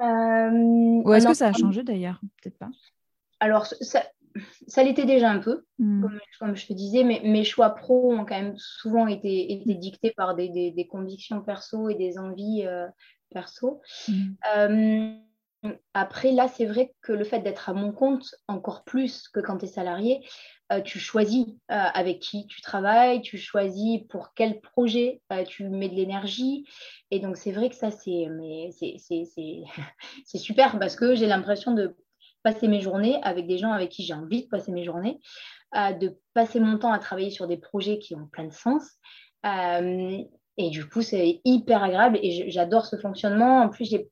S1: Ou est-ce que ça a changé d'ailleurs? Peut-être pas.
S2: Alors, ça, ça l'était déjà un peu, hmm. comme, je te disais, mais mes choix pro ont quand même souvent été, été dictés par des, des, convictions perso et des envies euh, perso. Hmm. Euh, après, là, c'est vrai que le fait d'être à mon compte, encore plus que quand tu es salarié, euh, tu choisis avec qui tu travailles, tu choisis pour quel projet tu mets de l'énergie. Et donc, c'est vrai que ça, c'est super parce que j'ai l'impression de passer mes journées avec des gens avec qui j'ai envie de passer mes journées, euh, de passer mon temps à travailler sur des projets qui ont plein de sens. Euh, et du coup, c'est hyper agréable et j'adore ce fonctionnement. En plus, j'ai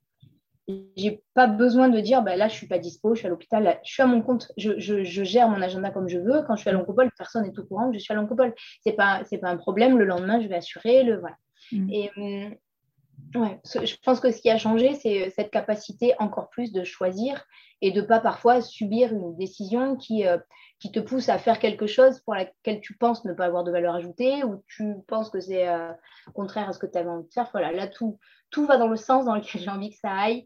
S2: j'ai pas besoin de dire bah, là je suis pas dispo, je suis à l'hôpital, je suis à mon compte, je, je, gère mon agenda comme je veux. Quand je suis à l'oncopole, personne n'est au courant que je suis à l'oncopole. C'est pas c'est pas un problème. Le lendemain, je vais assurer le voilà. Mmh. Et hum, Ouais, je pense que ce qui a changé, c'est euh, cette capacité encore plus de choisir et de pas parfois subir une décision qui, euh, qui te pousse à faire quelque chose pour laquelle tu penses ne pas avoir de valeur ajoutée ou tu penses que c'est euh, contraire à ce que tu avais envie de faire. Voilà, là, tout, tout va dans le sens dans lequel j'ai envie que ça aille.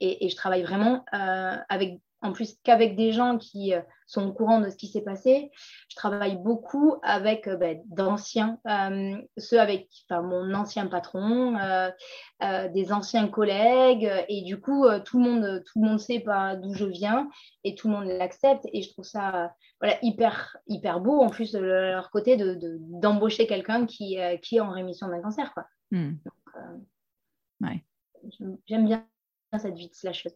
S2: et, et, je travaille vraiment avec en plus qu'avec des gens qui euh, sont au courant de ce qui s'est passé. Je travaille beaucoup avec euh, ben, d'anciens, euh, ceux avec mon ancien patron, des anciens collègues, et du coup, tout, le monde, tout le monde sait pas d'où je viens et tout le monde l'accepte. Et je trouve ça voilà, hyper, hyper beau, en plus de leur côté, d'embaucher de, quelqu'un qui, qui est en rémission d'un cancer. Quoi. Hmm. J'aime bien cette vie de slasheuse.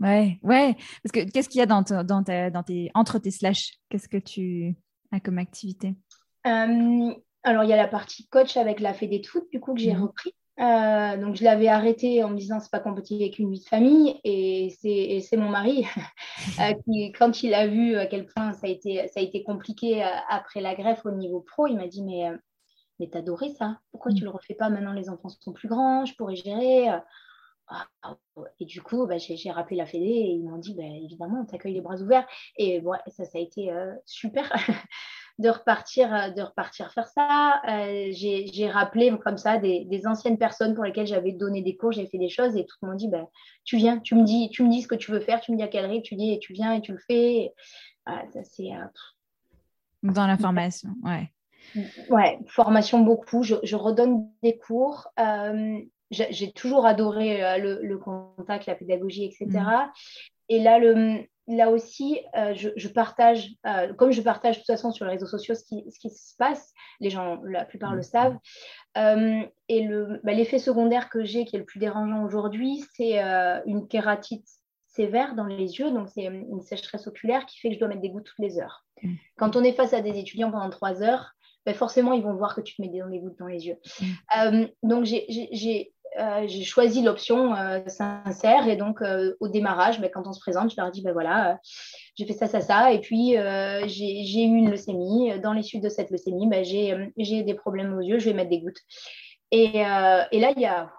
S1: Ouais, ouais. Parce que qu'est-ce qu'il y a dans, dans, dans tes, entre tes slash Qu'est-ce que tu as comme activité?
S2: Euh, Alors, il y a la partie coach avec la Fédé de foot, du coup, que j'ai mmh. repris. Euh, donc, je l'avais arrêté en me disant c'est pas compatible avec une vie de famille. Et c'est mon mari euh, qui, quand il a vu à quel point ça a été, ça a été compliqué après la greffe au niveau pro, il m'a dit Mais, mais t'adorais ça Pourquoi tu mmh. le refais pas maintenant? Les enfants sont plus grands, je pourrais gérer. Ah, et du coup, bah, j'ai rappelé la Fédé et ils m'ont dit, bah, évidemment, on t'accueille les bras ouverts. Et bon, ça, ça a été euh, super de, repartir, de repartir faire ça. Euh, j'ai rappelé comme ça des, anciennes personnes pour lesquelles j'avais donné des cours, j'ai fait des choses et tout le monde dit, bah, tu viens, tu me, dis, tu me dis ce que tu veux faire, tu me dis à quelle rythme, tu dis et tu viens et tu le fais. ça, c'est.
S1: Dans la formation, ouais.
S2: Ouais, formation beaucoup. Je, je redonne des cours j'ai toujours adoré euh, le, contact, la pédagogie, etc. Mm. Et là, le, là aussi, euh, je, partage, euh, comme je partage de toute façon sur les réseaux sociaux ce qui, ce qui se passe, les gens, la plupart le mm. savent. et bah, l'effet secondaire que j'ai, qui est le plus dérangeant aujourd'hui, c'est une kératite sévère dans les yeux, donc c'est une sécheresse oculaire qui fait que je dois mettre des gouttes toutes les heures. Mm. Quand on est face à des étudiants pendant trois heures, ben forcément, ils vont voir que tu te mets des gouttes dans les yeux. donc, j'ai euh, j'ai choisi l'option euh, sincère et donc euh, au démarrage, ben, quand on se présente, je leur dis ben voilà, j'ai fait ça, ça, ça, et puis j'ai eu une leucémie. Dans les suites de cette leucémie, ben, j'ai des problèmes aux yeux, je vais mettre des gouttes. Et, et là, il y a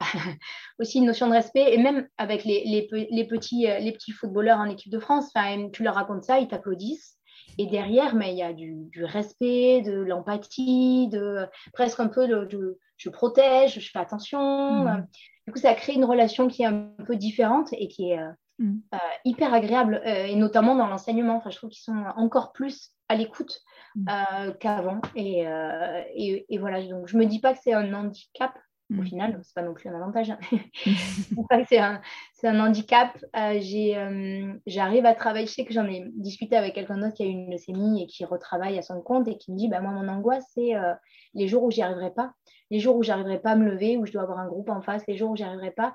S2: aussi une notion de respect, et même avec les, les, petits, les petits footballeurs en équipe de France, tu leur racontes ça, ils t'applaudissent. Et derrière, mais il y a du, du respect, de l'empathie, de presque un peu de, je protège, je fais attention. Mm. Du coup, ça crée une relation qui est un peu différente et qui est euh, mm. euh, hyper agréable, euh, et notamment dans l'enseignement. Enfin, je trouve qu'ils sont encore plus à l'écoute mm. qu'avant. Et, et, voilà, donc je me dis pas que c'est un handicap. Au final, c'est pas non plus un avantage. Hein. c'est un, un, handicap. J'arrive à travailler. Je sais que j'en ai discuté avec quelqu'un d'autre qui a eu une leucémie et qui retravaille à son compte et qui me dit bah, Moi, mon angoisse, c'est les jours où j'y arriverai pas les jours où j'arriverai pas à me lever, où je dois avoir un groupe en face, les jours où j'y arriverai pas.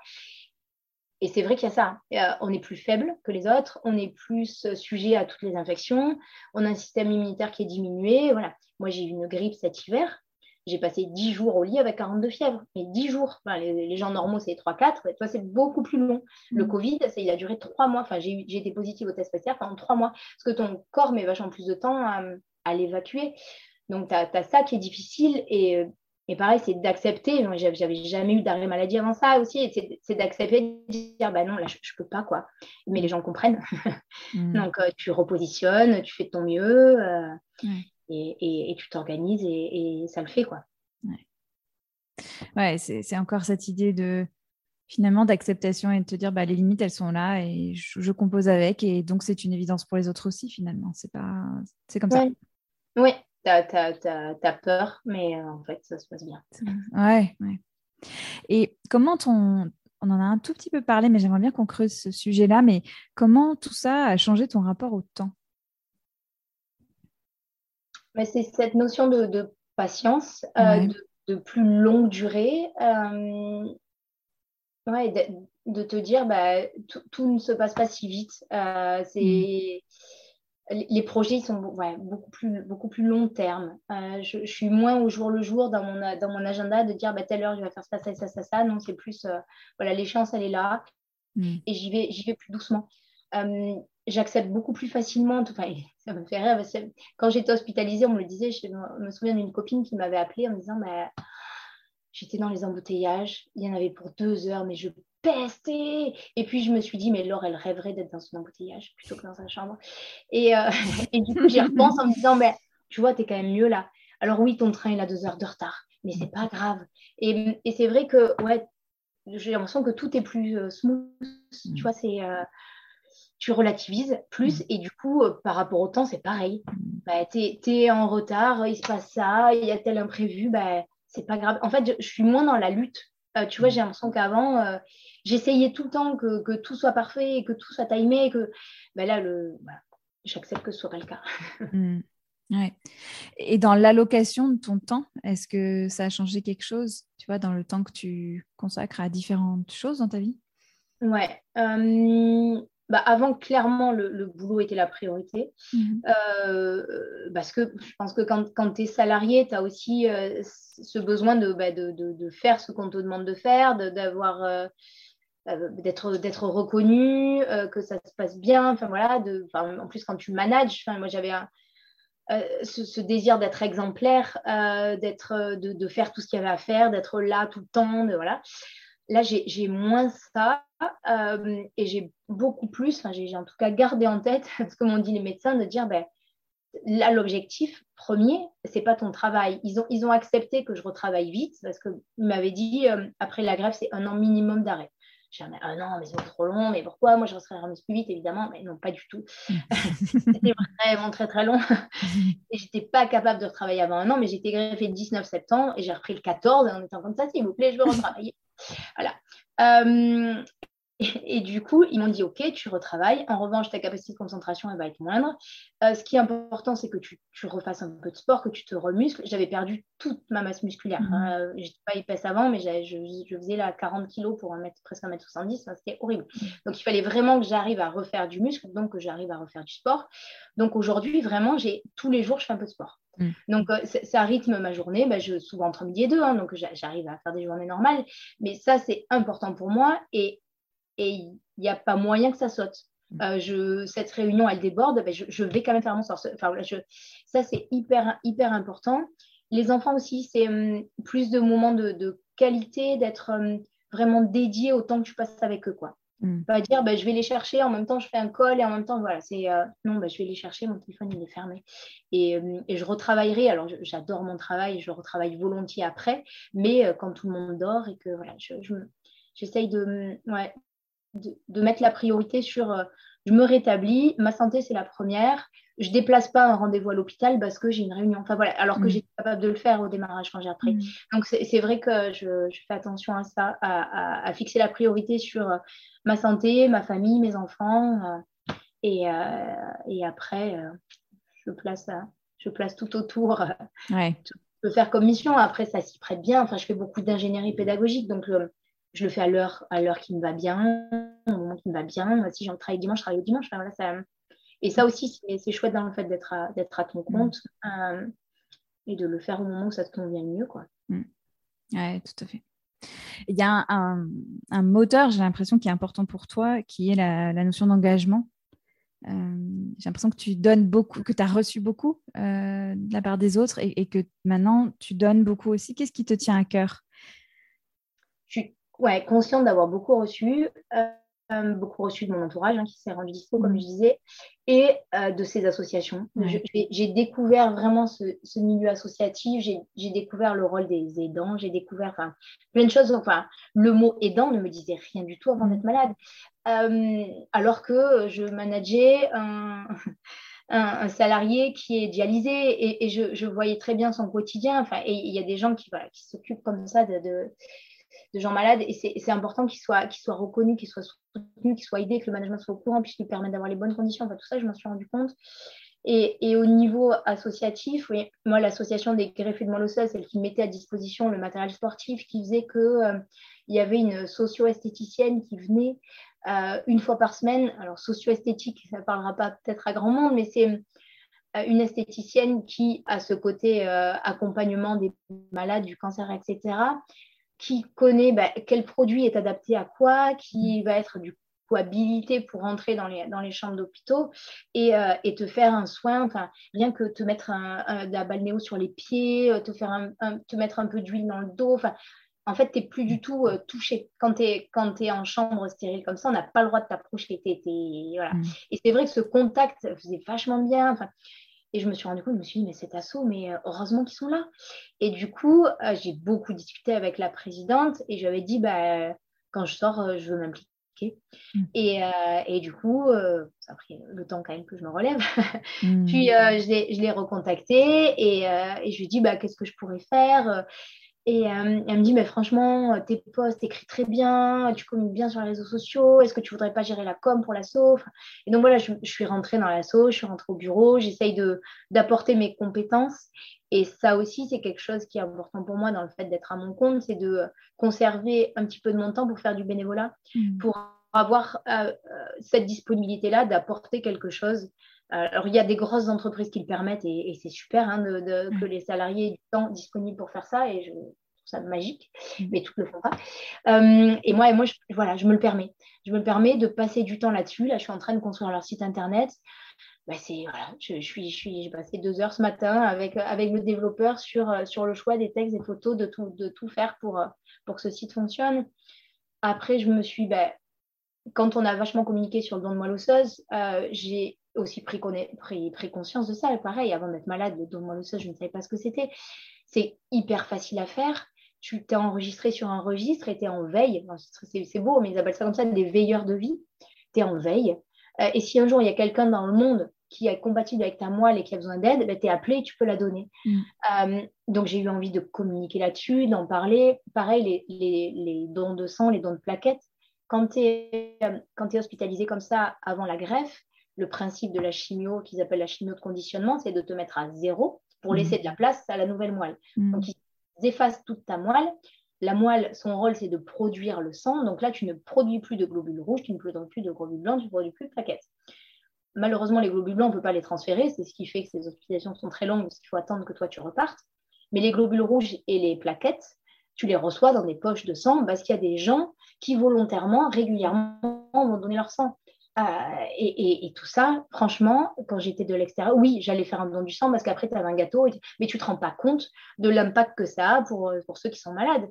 S2: Et c'est vrai qu'il y a ça. Euh, on est plus faible que les autres, on est plus euh, sujet à toutes les infections, on a un système immunitaire qui est diminué. Voilà. Moi, j'ai eu une grippe cet hiver. J'ai passé 10 jours au lit avec 42 fièvres. Mais 10 jours, les, gens normaux, c'est 3-4. Toi, c'est beaucoup plus long. Le mm. Covid, ça, il a duré 3 mois. Enfin, j'ai été positive au test PCR pendant 3 mois. Parce que ton corps met vachement plus de temps à, l'évacuer. Donc, tu as, as, ça qui est difficile. Et euh, et pareil, c'est d'accepter. J'avais jamais eu d'arrêt maladie avant ça aussi. C'est d'accepter de dire, bah non, là, je, ne peux pas, quoi. Mais les gens comprennent. Mm. Donc, euh, tu repositionnes, tu fais de ton mieux euh, et, et, tu t'organises et, ça le fait, quoi.
S1: Ouais, c'est encore cette idée de finalement d'acceptation et de te dire bah, les limites elles sont là et je, compose avec et donc c'est une évidence pour les autres aussi finalement. C'est pas c'est comme ça.
S2: Oui t'as as, peur mais euh, en fait ça se passe bien.
S1: Ouais, ouais. et comment ton on en a un tout petit peu parlé mais j'aimerais bien qu'on creuse ce sujet là mais comment tout ça a changé ton rapport au temps?
S2: Mais c'est cette notion de, patience euh, de, plus longue durée euh, Ouais, de, te dire, bah, tout, ne se passe pas si vite. Euh, c'est mm. les projets sont beaucoup, plus, beaucoup plus long terme. Euh, je, suis moins au jour le jour dans mon, dans mon agenda de dire bah, telle heure je vais faire ça, ça, ça, ça, ça. Non, c'est plus euh, voilà, l'échéance elle est là mm. et j'y vais, j'y vais plus doucement. J'accepte beaucoup plus facilement. Tout, ça me fait rire. Quand j'étais hospitalisée, on me le disait. Je me souviens d'une copine qui m'avait appelée en me disant bah, J'étais dans les embouteillages, il y en avait pour deux heures, mais je pestais. Et puis je me suis dit, mais Laure, elle rêverait d'être dans son embouteillage plutôt que dans sa chambre. Et, euh, et du coup, j'y repense en me disant, mais tu vois, tu es quand même mieux là. Alors oui, ton train, il a deux heures de retard, mais c'est pas grave. Et, et c'est vrai que, ouais, j'ai l'impression que tout est plus euh, smooth. Tu mm. vois, c'est. Euh, tu relativises plus mm. et du coup, par rapport au temps, c'est pareil. Bah, tu es, en retard, il se passe ça, il y a tel imprévu, bah, c'est pas grave. En fait, je, suis moins dans la lutte. Euh, tu vois, j'ai l'impression qu'avant, euh, j'essayais tout le temps que, tout soit parfait, et que tout soit timé, et que ben là, le, j'accepte que ce soit pas le cas.
S1: Mm. Ouais. Et dans l'allocation de ton temps, est-ce que ça a changé quelque chose, tu vois, dans le temps que tu consacres à différentes choses dans ta vie?
S2: Ouais. Euh, bah, avant, clairement, le, boulot était la priorité. Mhm. Euh, parce que je pense que quand, quand tu es salarié, tu as aussi euh, ce besoin bah, de, de, de, faire ce qu'on te demande de faire, d'avoir. Euh, d'être reconnu, que ça se passe bien, enfin voilà, de, en plus quand tu manages, moi j'avais ce, ce, désir d'être exemplaire, d'être, de, de, faire tout ce qu'il y avait à faire, d'être là tout le temps, de, voilà. Là, j'ai moins ça euh, et j'ai beaucoup plus, enfin, j'ai en tout cas gardé en tête ce que m'ont dit les médecins, de dire, ben, là, l'objectif premier, c'est pas ton travail. Ils ont, ils ont accepté que je retravaille vite parce qu'ils m'avaient dit, euh, après la grève, c'est un an minimum d'arrêt. J'ai dit, un an, mais c'est trop long, mais pourquoi? Moi, je resterais remise plus vite, évidemment. Mais non, pas du tout. C'était vraiment très, très long. et j'étais pas capable de retravailler avant un an, mais j'étais greffée le 19 septembre et j'ai repris le 14 et on était en train de ça, s'il vous plaît, je veux retravailler. Voilà. Euh, et, du coup, ils m'ont dit, OK, tu retravailles. En revanche, ta capacité de concentration, elle va être moindre. Euh, ce qui est important, c'est que tu, refasses un peu de sport, que tu te remuscles. J'avais perdu toute ma masse musculaire. Mmh. Hein. Je n'étais pas épaisse avant, mais je, faisais là 40 kilos pour un mètre, presque 1m70. C'était horrible. Mmh. Donc, il fallait vraiment que j'arrive à refaire du muscle, donc que j'arrive à refaire du sport. Donc, aujourd'hui, vraiment, j'ai tous les jours, je fais un peu de sport. Mmh. Donc, euh, ça rythme ma journée. Bah, je, souvent entre midi et deux, hein, donc j'arrive à faire des journées normales. Mais ça, c'est important pour moi. Et et il n'y a pas moyen que ça saute. Mm. Euh, je, cette réunion, elle déborde, ben je, vais quand même faire mon sort. Enfin, ça, c'est hyper, hyper important. Les enfants aussi, c'est hum, plus de moments de, qualité, d'être hum, vraiment dédié au temps que tu passes avec eux. Quoi. Mm. Pas dire, ben, je vais les chercher, en même temps, je fais un call et en même temps, voilà, c'est euh, non, ben, je vais les chercher, mon téléphone, il est fermé. Et, hum, et je retravaillerai. Alors, j'adore mon travail, je retravaille volontiers après, mais euh, quand tout le monde dort et que voilà, je, j'essaye de, ouais, de, mettre la priorité sur euh, je me rétablis, ma santé c'est la première, je déplace pas un rendez-vous à l'hôpital parce que j'ai une réunion. Enfin voilà, alors que mm. j'étais capable de le faire au démarrage quand j'ai appris. Mm. Donc c'est vrai que je, fais attention à ça, à, fixer la priorité sur euh, ma santé, ma famille, mes enfants. Euh, et, et, après, je, place, je place tout autour. Ouais. Je peux faire comme mission. Après, ça s'y prête bien. Enfin, je fais beaucoup d'ingénierie pédagogique. Donc, je le fais à l'heure à l'heure qui me va bien, au moment qui me va bien. Si j'ai travaille dimanche, je travaille au dimanche. ça... Et ça aussi, c'est chouette dans le fait d'être à, à ton compte euh, et de le faire au moment où ça te convient mieux. Quoi.
S1: Mm. Oui, tout à fait. Il y a un, un, moteur, j'ai l'impression, qui est important pour toi, qui est la, la notion d'engagement. Euh, j'ai l'impression que tu donnes beaucoup, que tu as reçu beaucoup euh, de la part des autres et, et, que maintenant tu donnes beaucoup aussi. Qu'est-ce qui te tient à cœur?
S2: Je suis ouais, consciente d'avoir beaucoup reçu. Euh, beaucoup reçu de mon entourage hein, qui s'est rendu dispo, comme je disais, et de ces associations. J'ai découvert vraiment ce, milieu associatif, j'ai découvert le rôle des aidants, j'ai découvert plein de choses. Enfin, le mot aidant ne me disait rien du tout avant d'être malade. alors que je manageais un, un, salarié qui est dialysé et, je, voyais très bien son quotidien. Enfin, et il y a des gens qui, qui s'occupent comme ça de, de, gens malades et c'est important qu'ils soient, soient reconnus, qu'ils soient soutenus, qu'ils soient aidés, que le management soit au courant, puisqu'il permet d'avoir les bonnes conditions. Enfin, tout ça, je m'en suis rendu compte. Et, au niveau associatif, oui, moi, l'association des greffés de moelle celle qui mettait à disposition le matériel sportif, qui faisait qu'il euh, y avait une socio-esthéticienne qui venait euh, une fois par semaine. Alors, socio-esthétique, ça ne parlera pas peut-être à grand monde, mais c'est euh, une esthéticienne qui a ce côté euh, accompagnement des malades du cancer, etc., qui connaît bah, quel produit est adapté à quoi, qui va être du coup habilité pour entrer dans les, dans les chambres d'hôpitaux et, et, te faire un soin, enfin, rien que te mettre un, de la balnéo sur les pieds, te, faire un, te mettre un peu d'huile dans le dos, enfin, en fait, tu n'es plus du tout euh, touché. Quand tu es, es, en chambre stérile comme ça, on n'a pas le droit de t'approcher. Voilà. Mm. Et c'est vrai que ce contact faisait vachement bien. Et je me suis rendu compte, je me suis dit, mais c'est assaut, mais euh, heureusement qu'ils sont là. Et du coup, euh, j'ai beaucoup discuté avec la présidente et j'avais dit, bah, quand je sors, je veux m'impliquer. Mm. Et, du coup, ça a pris le temps quand même que je me relève. Mm. Puis je l'ai recontacté et, et, je lui ai dit, bah, qu'est-ce que je pourrais faire? Et euh, elle me dit, mais franchement, euh, tes posts, t'écris très bien, tu communiques bien sur les réseaux sociaux, est-ce que tu voudrais pas gérer la com pour l'assaut? Et donc voilà, je, suis rentrée dans l'assaut, je suis rentrée au bureau, j'essaye d'apporter mes compétences. Et ça aussi, c'est quelque chose qui est important pour moi dans le fait d'être à mon compte, c'est de conserver un petit peu de mon temps pour faire du bénévolat, mmh. pour avoir euh, cette disponibilité-là d'apporter quelque chose alors, il y a des grosses entreprises qui le permettent et, c'est super hein, de, que les salariés aient du temps disponible pour faire ça et je ça magique, mm. mais tout le font pas. Euh, et moi, et moi je, voilà, je me le permets. Je me le permets de passer du temps là-dessus. Là, je suis en train de construire leur site internet. Bah, c'est, voilà, je, suis, je suis, j'ai passé deux heures ce matin avec, avec le développeur sur, sur le choix des textes et photos, de tout, de tout faire pour, pour que ce site fonctionne. Après, je me suis, bah, quand on a vachement communiqué sur le don de moelle osseuse, euh, j'ai aussi pris, pris, pris, conscience de ça. pareil, avant d'être malade, le don de moelle osseuse, je ne savais pas ce que c'était. C'est hyper facile à faire. Tu t'es enregistré sur un registre et tu es en veille. c'est beau, mais ils appellent ça comme ça des veilleurs de vie. Tu es en veille. Euh, et si un jour il y a quelqu'un dans le monde qui est compatible avec ta moelle et qui a besoin d'aide, ben, tu es appelé et tu peux la donner. Mm. Euh, donc j'ai eu envie de communiquer là-dessus, d'en parler. Pareil, les, les, les, dons de sang, les dons de plaquettes, quand tu es, es, hospitalisé comme ça avant la greffe, le principe de la chimio, qu'ils appellent la chimio de conditionnement, c'est de te mettre à zéro pour laisser mmh. de la place à la nouvelle moelle. Mmh. Donc, ils effacent toute ta moelle. La moelle, son rôle, c'est de produire le sang. Donc là, tu ne produis plus de globules rouges, tu ne produis plus de globules blancs, tu ne produis plus de plaquettes. Malheureusement, les globules blancs, on ne peut pas les transférer. C'est ce qui fait que ces hospitalisations sont très longues parce qu'il faut attendre que toi, tu repartes. Mais les globules rouges et les plaquettes, tu les reçois dans des poches de sang parce qu'il y a des gens qui volontairement, régulièrement, vont donner leur sang. Euh, et, tout ça, franchement, quand j'étais de l'extérieur, oui, j'allais faire un don du sang parce qu'après, tu avais un gâteau, mais tu ne te rends pas compte de l'impact que ça a pour, pour ceux qui sont malades.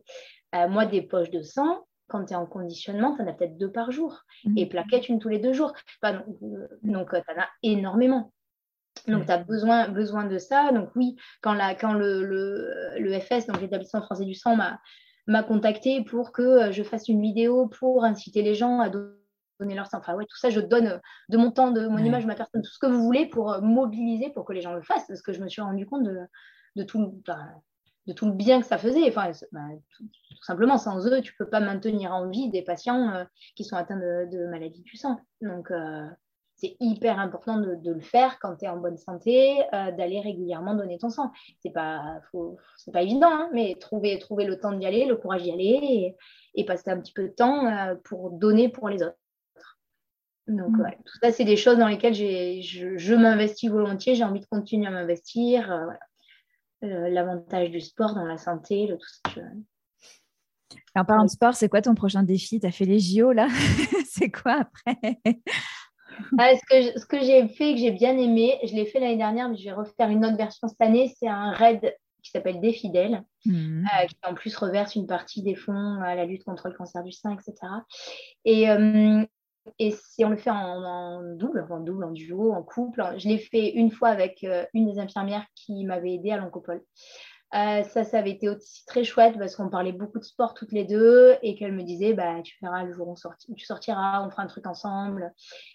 S2: Euh, moi, des poches de sang, quand tu es en conditionnement, tu en as peut-être deux par jour. Mmh. Et plaquettes, une tous les deux jours. donc, tu en as énormément. Donc, tu as besoin, besoin de ça. Donc, oui, quand, la, quand le, le, FS, donc l'établissement français du sang, m'a contacté pour que euh, je fasse une vidéo pour inciter les gens à donner leur sang. Enfin, ouais, tout ça, je donne euh, de mon temps, de mon image, de ma personne, tout ce que vous voulez pour euh, mobiliser, pour que les gens le fassent, parce que je me suis rendu compte de, de tout, de tout le bien que ça faisait. Enfin, bah, tout, simplement, sans eux, tu ne peux pas maintenir en vie des patients qui sont atteints de, de maladies du sang. Donc, c'est hyper important de, le faire quand tu es en bonne santé, euh, d'aller régulièrement donner ton sang. C'est pas, pas évident, hein, mais trouver, trouver le temps d'y aller, le courage d'y aller et, passer un petit peu de temps euh, pour donner pour les autres. Donc, mm. tout ça, c'est des choses dans lesquelles je, m'investis volontiers, j'ai envie de continuer à m'investir. Euh, l'avantage du sport dans la santé, le, tout ça.
S1: En parlant de sport, c'est quoi ton prochain défi? Tu as fait les JO là? C'est quoi après?
S2: Ah, ce que, j'ai fait, que j'ai bien aimé, je l'ai fait l'année dernière, mais je vais refaire une autre version cette année. C'est un raid qui s'appelle Des Fidèles, mhm. euh, qui en plus reverse une partie des fonds à la lutte contre le cancer du sein, etc. Et, euh, et si on le fait en, double, en double, en duo, en couple, je l'ai fait une fois avec une des infirmières qui m'avait aidé à l'oncopole. Euh, ça, ça avait été aussi très chouette parce qu'on parlait beaucoup de sport toutes les deux et qu'elle me disait bah, Tu feras le jour où tu sortiras, on fera un truc ensemble.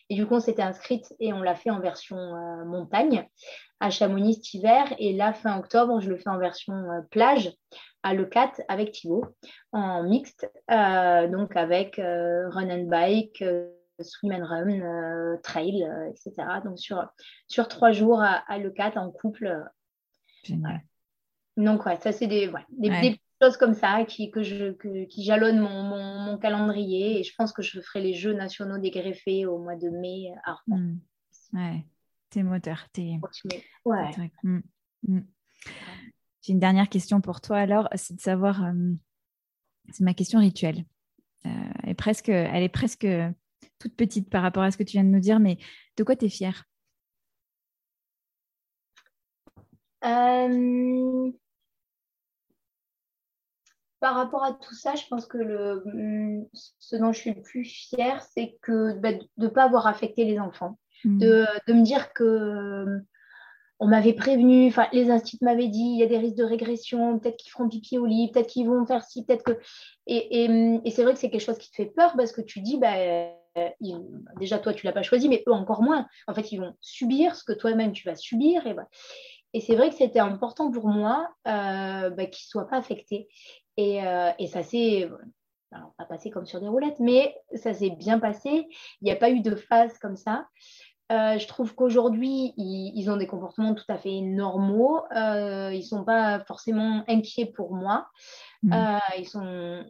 S2: Et du coup, on s'était inscrite et on l'a fait en version euh, montagne à Chamonix cet hiver. Et là, fin octobre, je le fais en version euh, plage à Le 4 avec Thibaut en mixte, donc avec run and bike. swim and run, trail, etc. Donc sur, sur trois jours à, Le 4 en couple. Génial. Donc, ouais, ça, c'est des, des, petites choses comme ça qui, que je, qui jalonnent mon, mon, calendrier. Et je pense que je ferai les Jeux nationaux des greffés au mois de mai à Rouen.
S1: Mmh. Ouais, t'es moteur. T'es...
S2: Ouais.
S1: Mmh. Mmh. J'ai une dernière question pour toi alors, c'est de savoir, euh, c'est ma question rituelle. Euh, elle, est presque, elle est presque toute petite par rapport à ce que tu viens de nous dire, mais de quoi tu es fière?
S2: Euh, par rapport à tout ça, je pense que le, mm, ce dont je suis le plus fière, c'est que bah, de ne pas avoir affecté les enfants. Mm. De, de, me dire que on m'avait prévenu, enfin les instituts m'avaient dit il y a des risques de régression, peut-être qu'ils feront pipi au lit, peut-être qu'ils vont faire ci, peut-être que. Et, et, et c'est vrai que c'est quelque chose qui te fait peur parce que tu dis, bah, déjà toi tu l'as pas choisi, mais eux encore moins. En fait, ils vont subir ce que toi-même tu vas subir. Et, et c'est vrai que c'était important pour moi euh, bah, qu'ils ne soient pas affectés. Euh, et, ça s'est, pas passé comme sur des roulettes, mais ça s'est bien passé. Il n'y a pas eu de phase comme ça. Euh, je trouve qu'aujourd'hui, ils, ont des comportements tout à fait normaux. Euh, ils ne sont pas forcément inquiets pour moi. Mmh. ils sont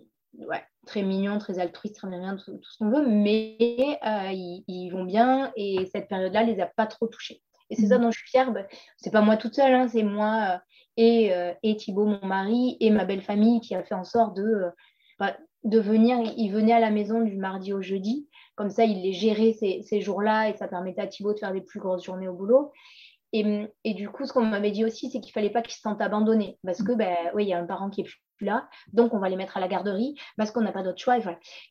S2: très mignons, très altruistes, très bien, tout, ce qu'on veut, mais ils, ils, vont bien et cette période-là ne les a pas trop touchés. Et c'est ça mmh. dont je suis fière. Ben, c'est pas moi toute seule, hein, c'est moi et, euh, et Thibaut, mon mari, et ma belle famille qui a fait en sorte de, euh, bah, de venir. Il venait à la maison du mardi au jeudi. Comme ça, il les gérait ces, ces jours-là et ça permettait à Thibaut de faire des plus grosses journées au boulot. Et, et du coup, ce qu'on m'avait dit aussi, c'est qu'il ne fallait pas qu'ils se sentent abandonnés. Parce que, ben, oui, il y a un parent qui est plus là, donc on va les mettre à la garderie parce qu'on n'a pas d'autre choix.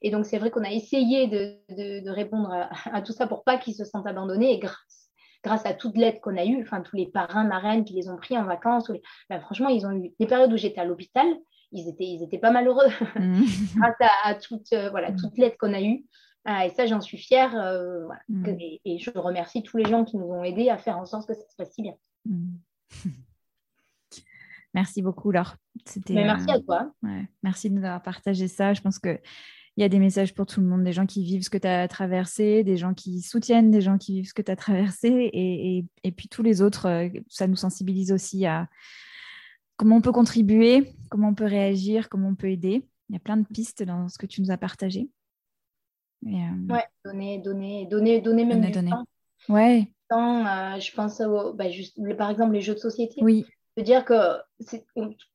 S2: Et, donc, c'est vrai qu'on a essayé de, de, de répondre à, à, tout ça pour pas qu'ils se sentent abandonnés. Et grâce grâce à toute l'aide qu'on a eue, enfin tous les parrains, marraines qui les ont pris en vacances. Ben, franchement, ils ont eu des périodes où j'étais à l'hôpital, ils étaient, ils étaient pas malheureux mm. grâce à, toute, euh, voilà, mm. toute l'aide qu'on a eue. Ah, et ça, j'en suis fière. Euh, mm. et, je remercie tous les gens qui nous ont aidés à faire en sorte que ça se passe si bien.
S1: Merci beaucoup, Laure.
S2: Mais merci à toi.
S1: merci de nous avoir partagé ça. Je pense que il y a des messages pour tout le monde, des gens qui vivent ce que tu as traversé, des gens qui soutiennent, des gens qui vivent ce que tu as traversé, et, puis tous les autres, euh, ça nous sensibilise aussi à comment on peut contribuer, comment on peut réagir, comment on peut aider. Il y a plein de pistes dans ce que tu nous as partagé.
S2: Euh, ouais, donner, donner, donner, donner même du temps.
S1: Ouais.
S2: Euh, je pense bah, juste, par exemple les jeux de société.
S1: Oui.
S2: Je dire que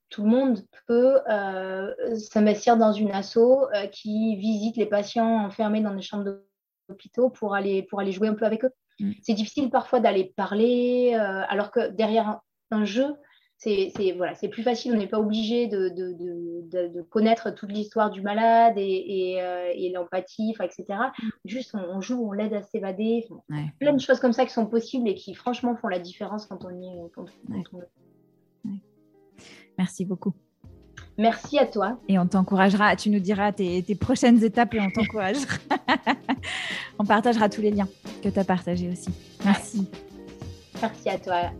S2: tout le monde peut euh, s'investir dans une asso euh, qui visite les patients enfermés dans des chambres d'hôpitaux pour aller, pour aller jouer un peu avec eux. Mm. C'est difficile parfois d'aller parler, euh, alors que derrière un, jeu, c'est voilà, plus facile, on n'est pas obligé de, de, de, de, connaître toute l'histoire du malade et, et, et l'empathie, etc. Mm. Juste, on, joue, on l'aide à s'évader. Plein de choses comme ça qui sont possibles et qui, franchement, font la différence quand on y est. Quand, on...
S1: Merci beaucoup.
S2: Merci à toi.
S1: Et on t'encouragera, tu nous diras tes, prochaines étapes et on t'encouragera. on partagera tous les liens que tu as partagés aussi. Merci.
S2: Merci à toi.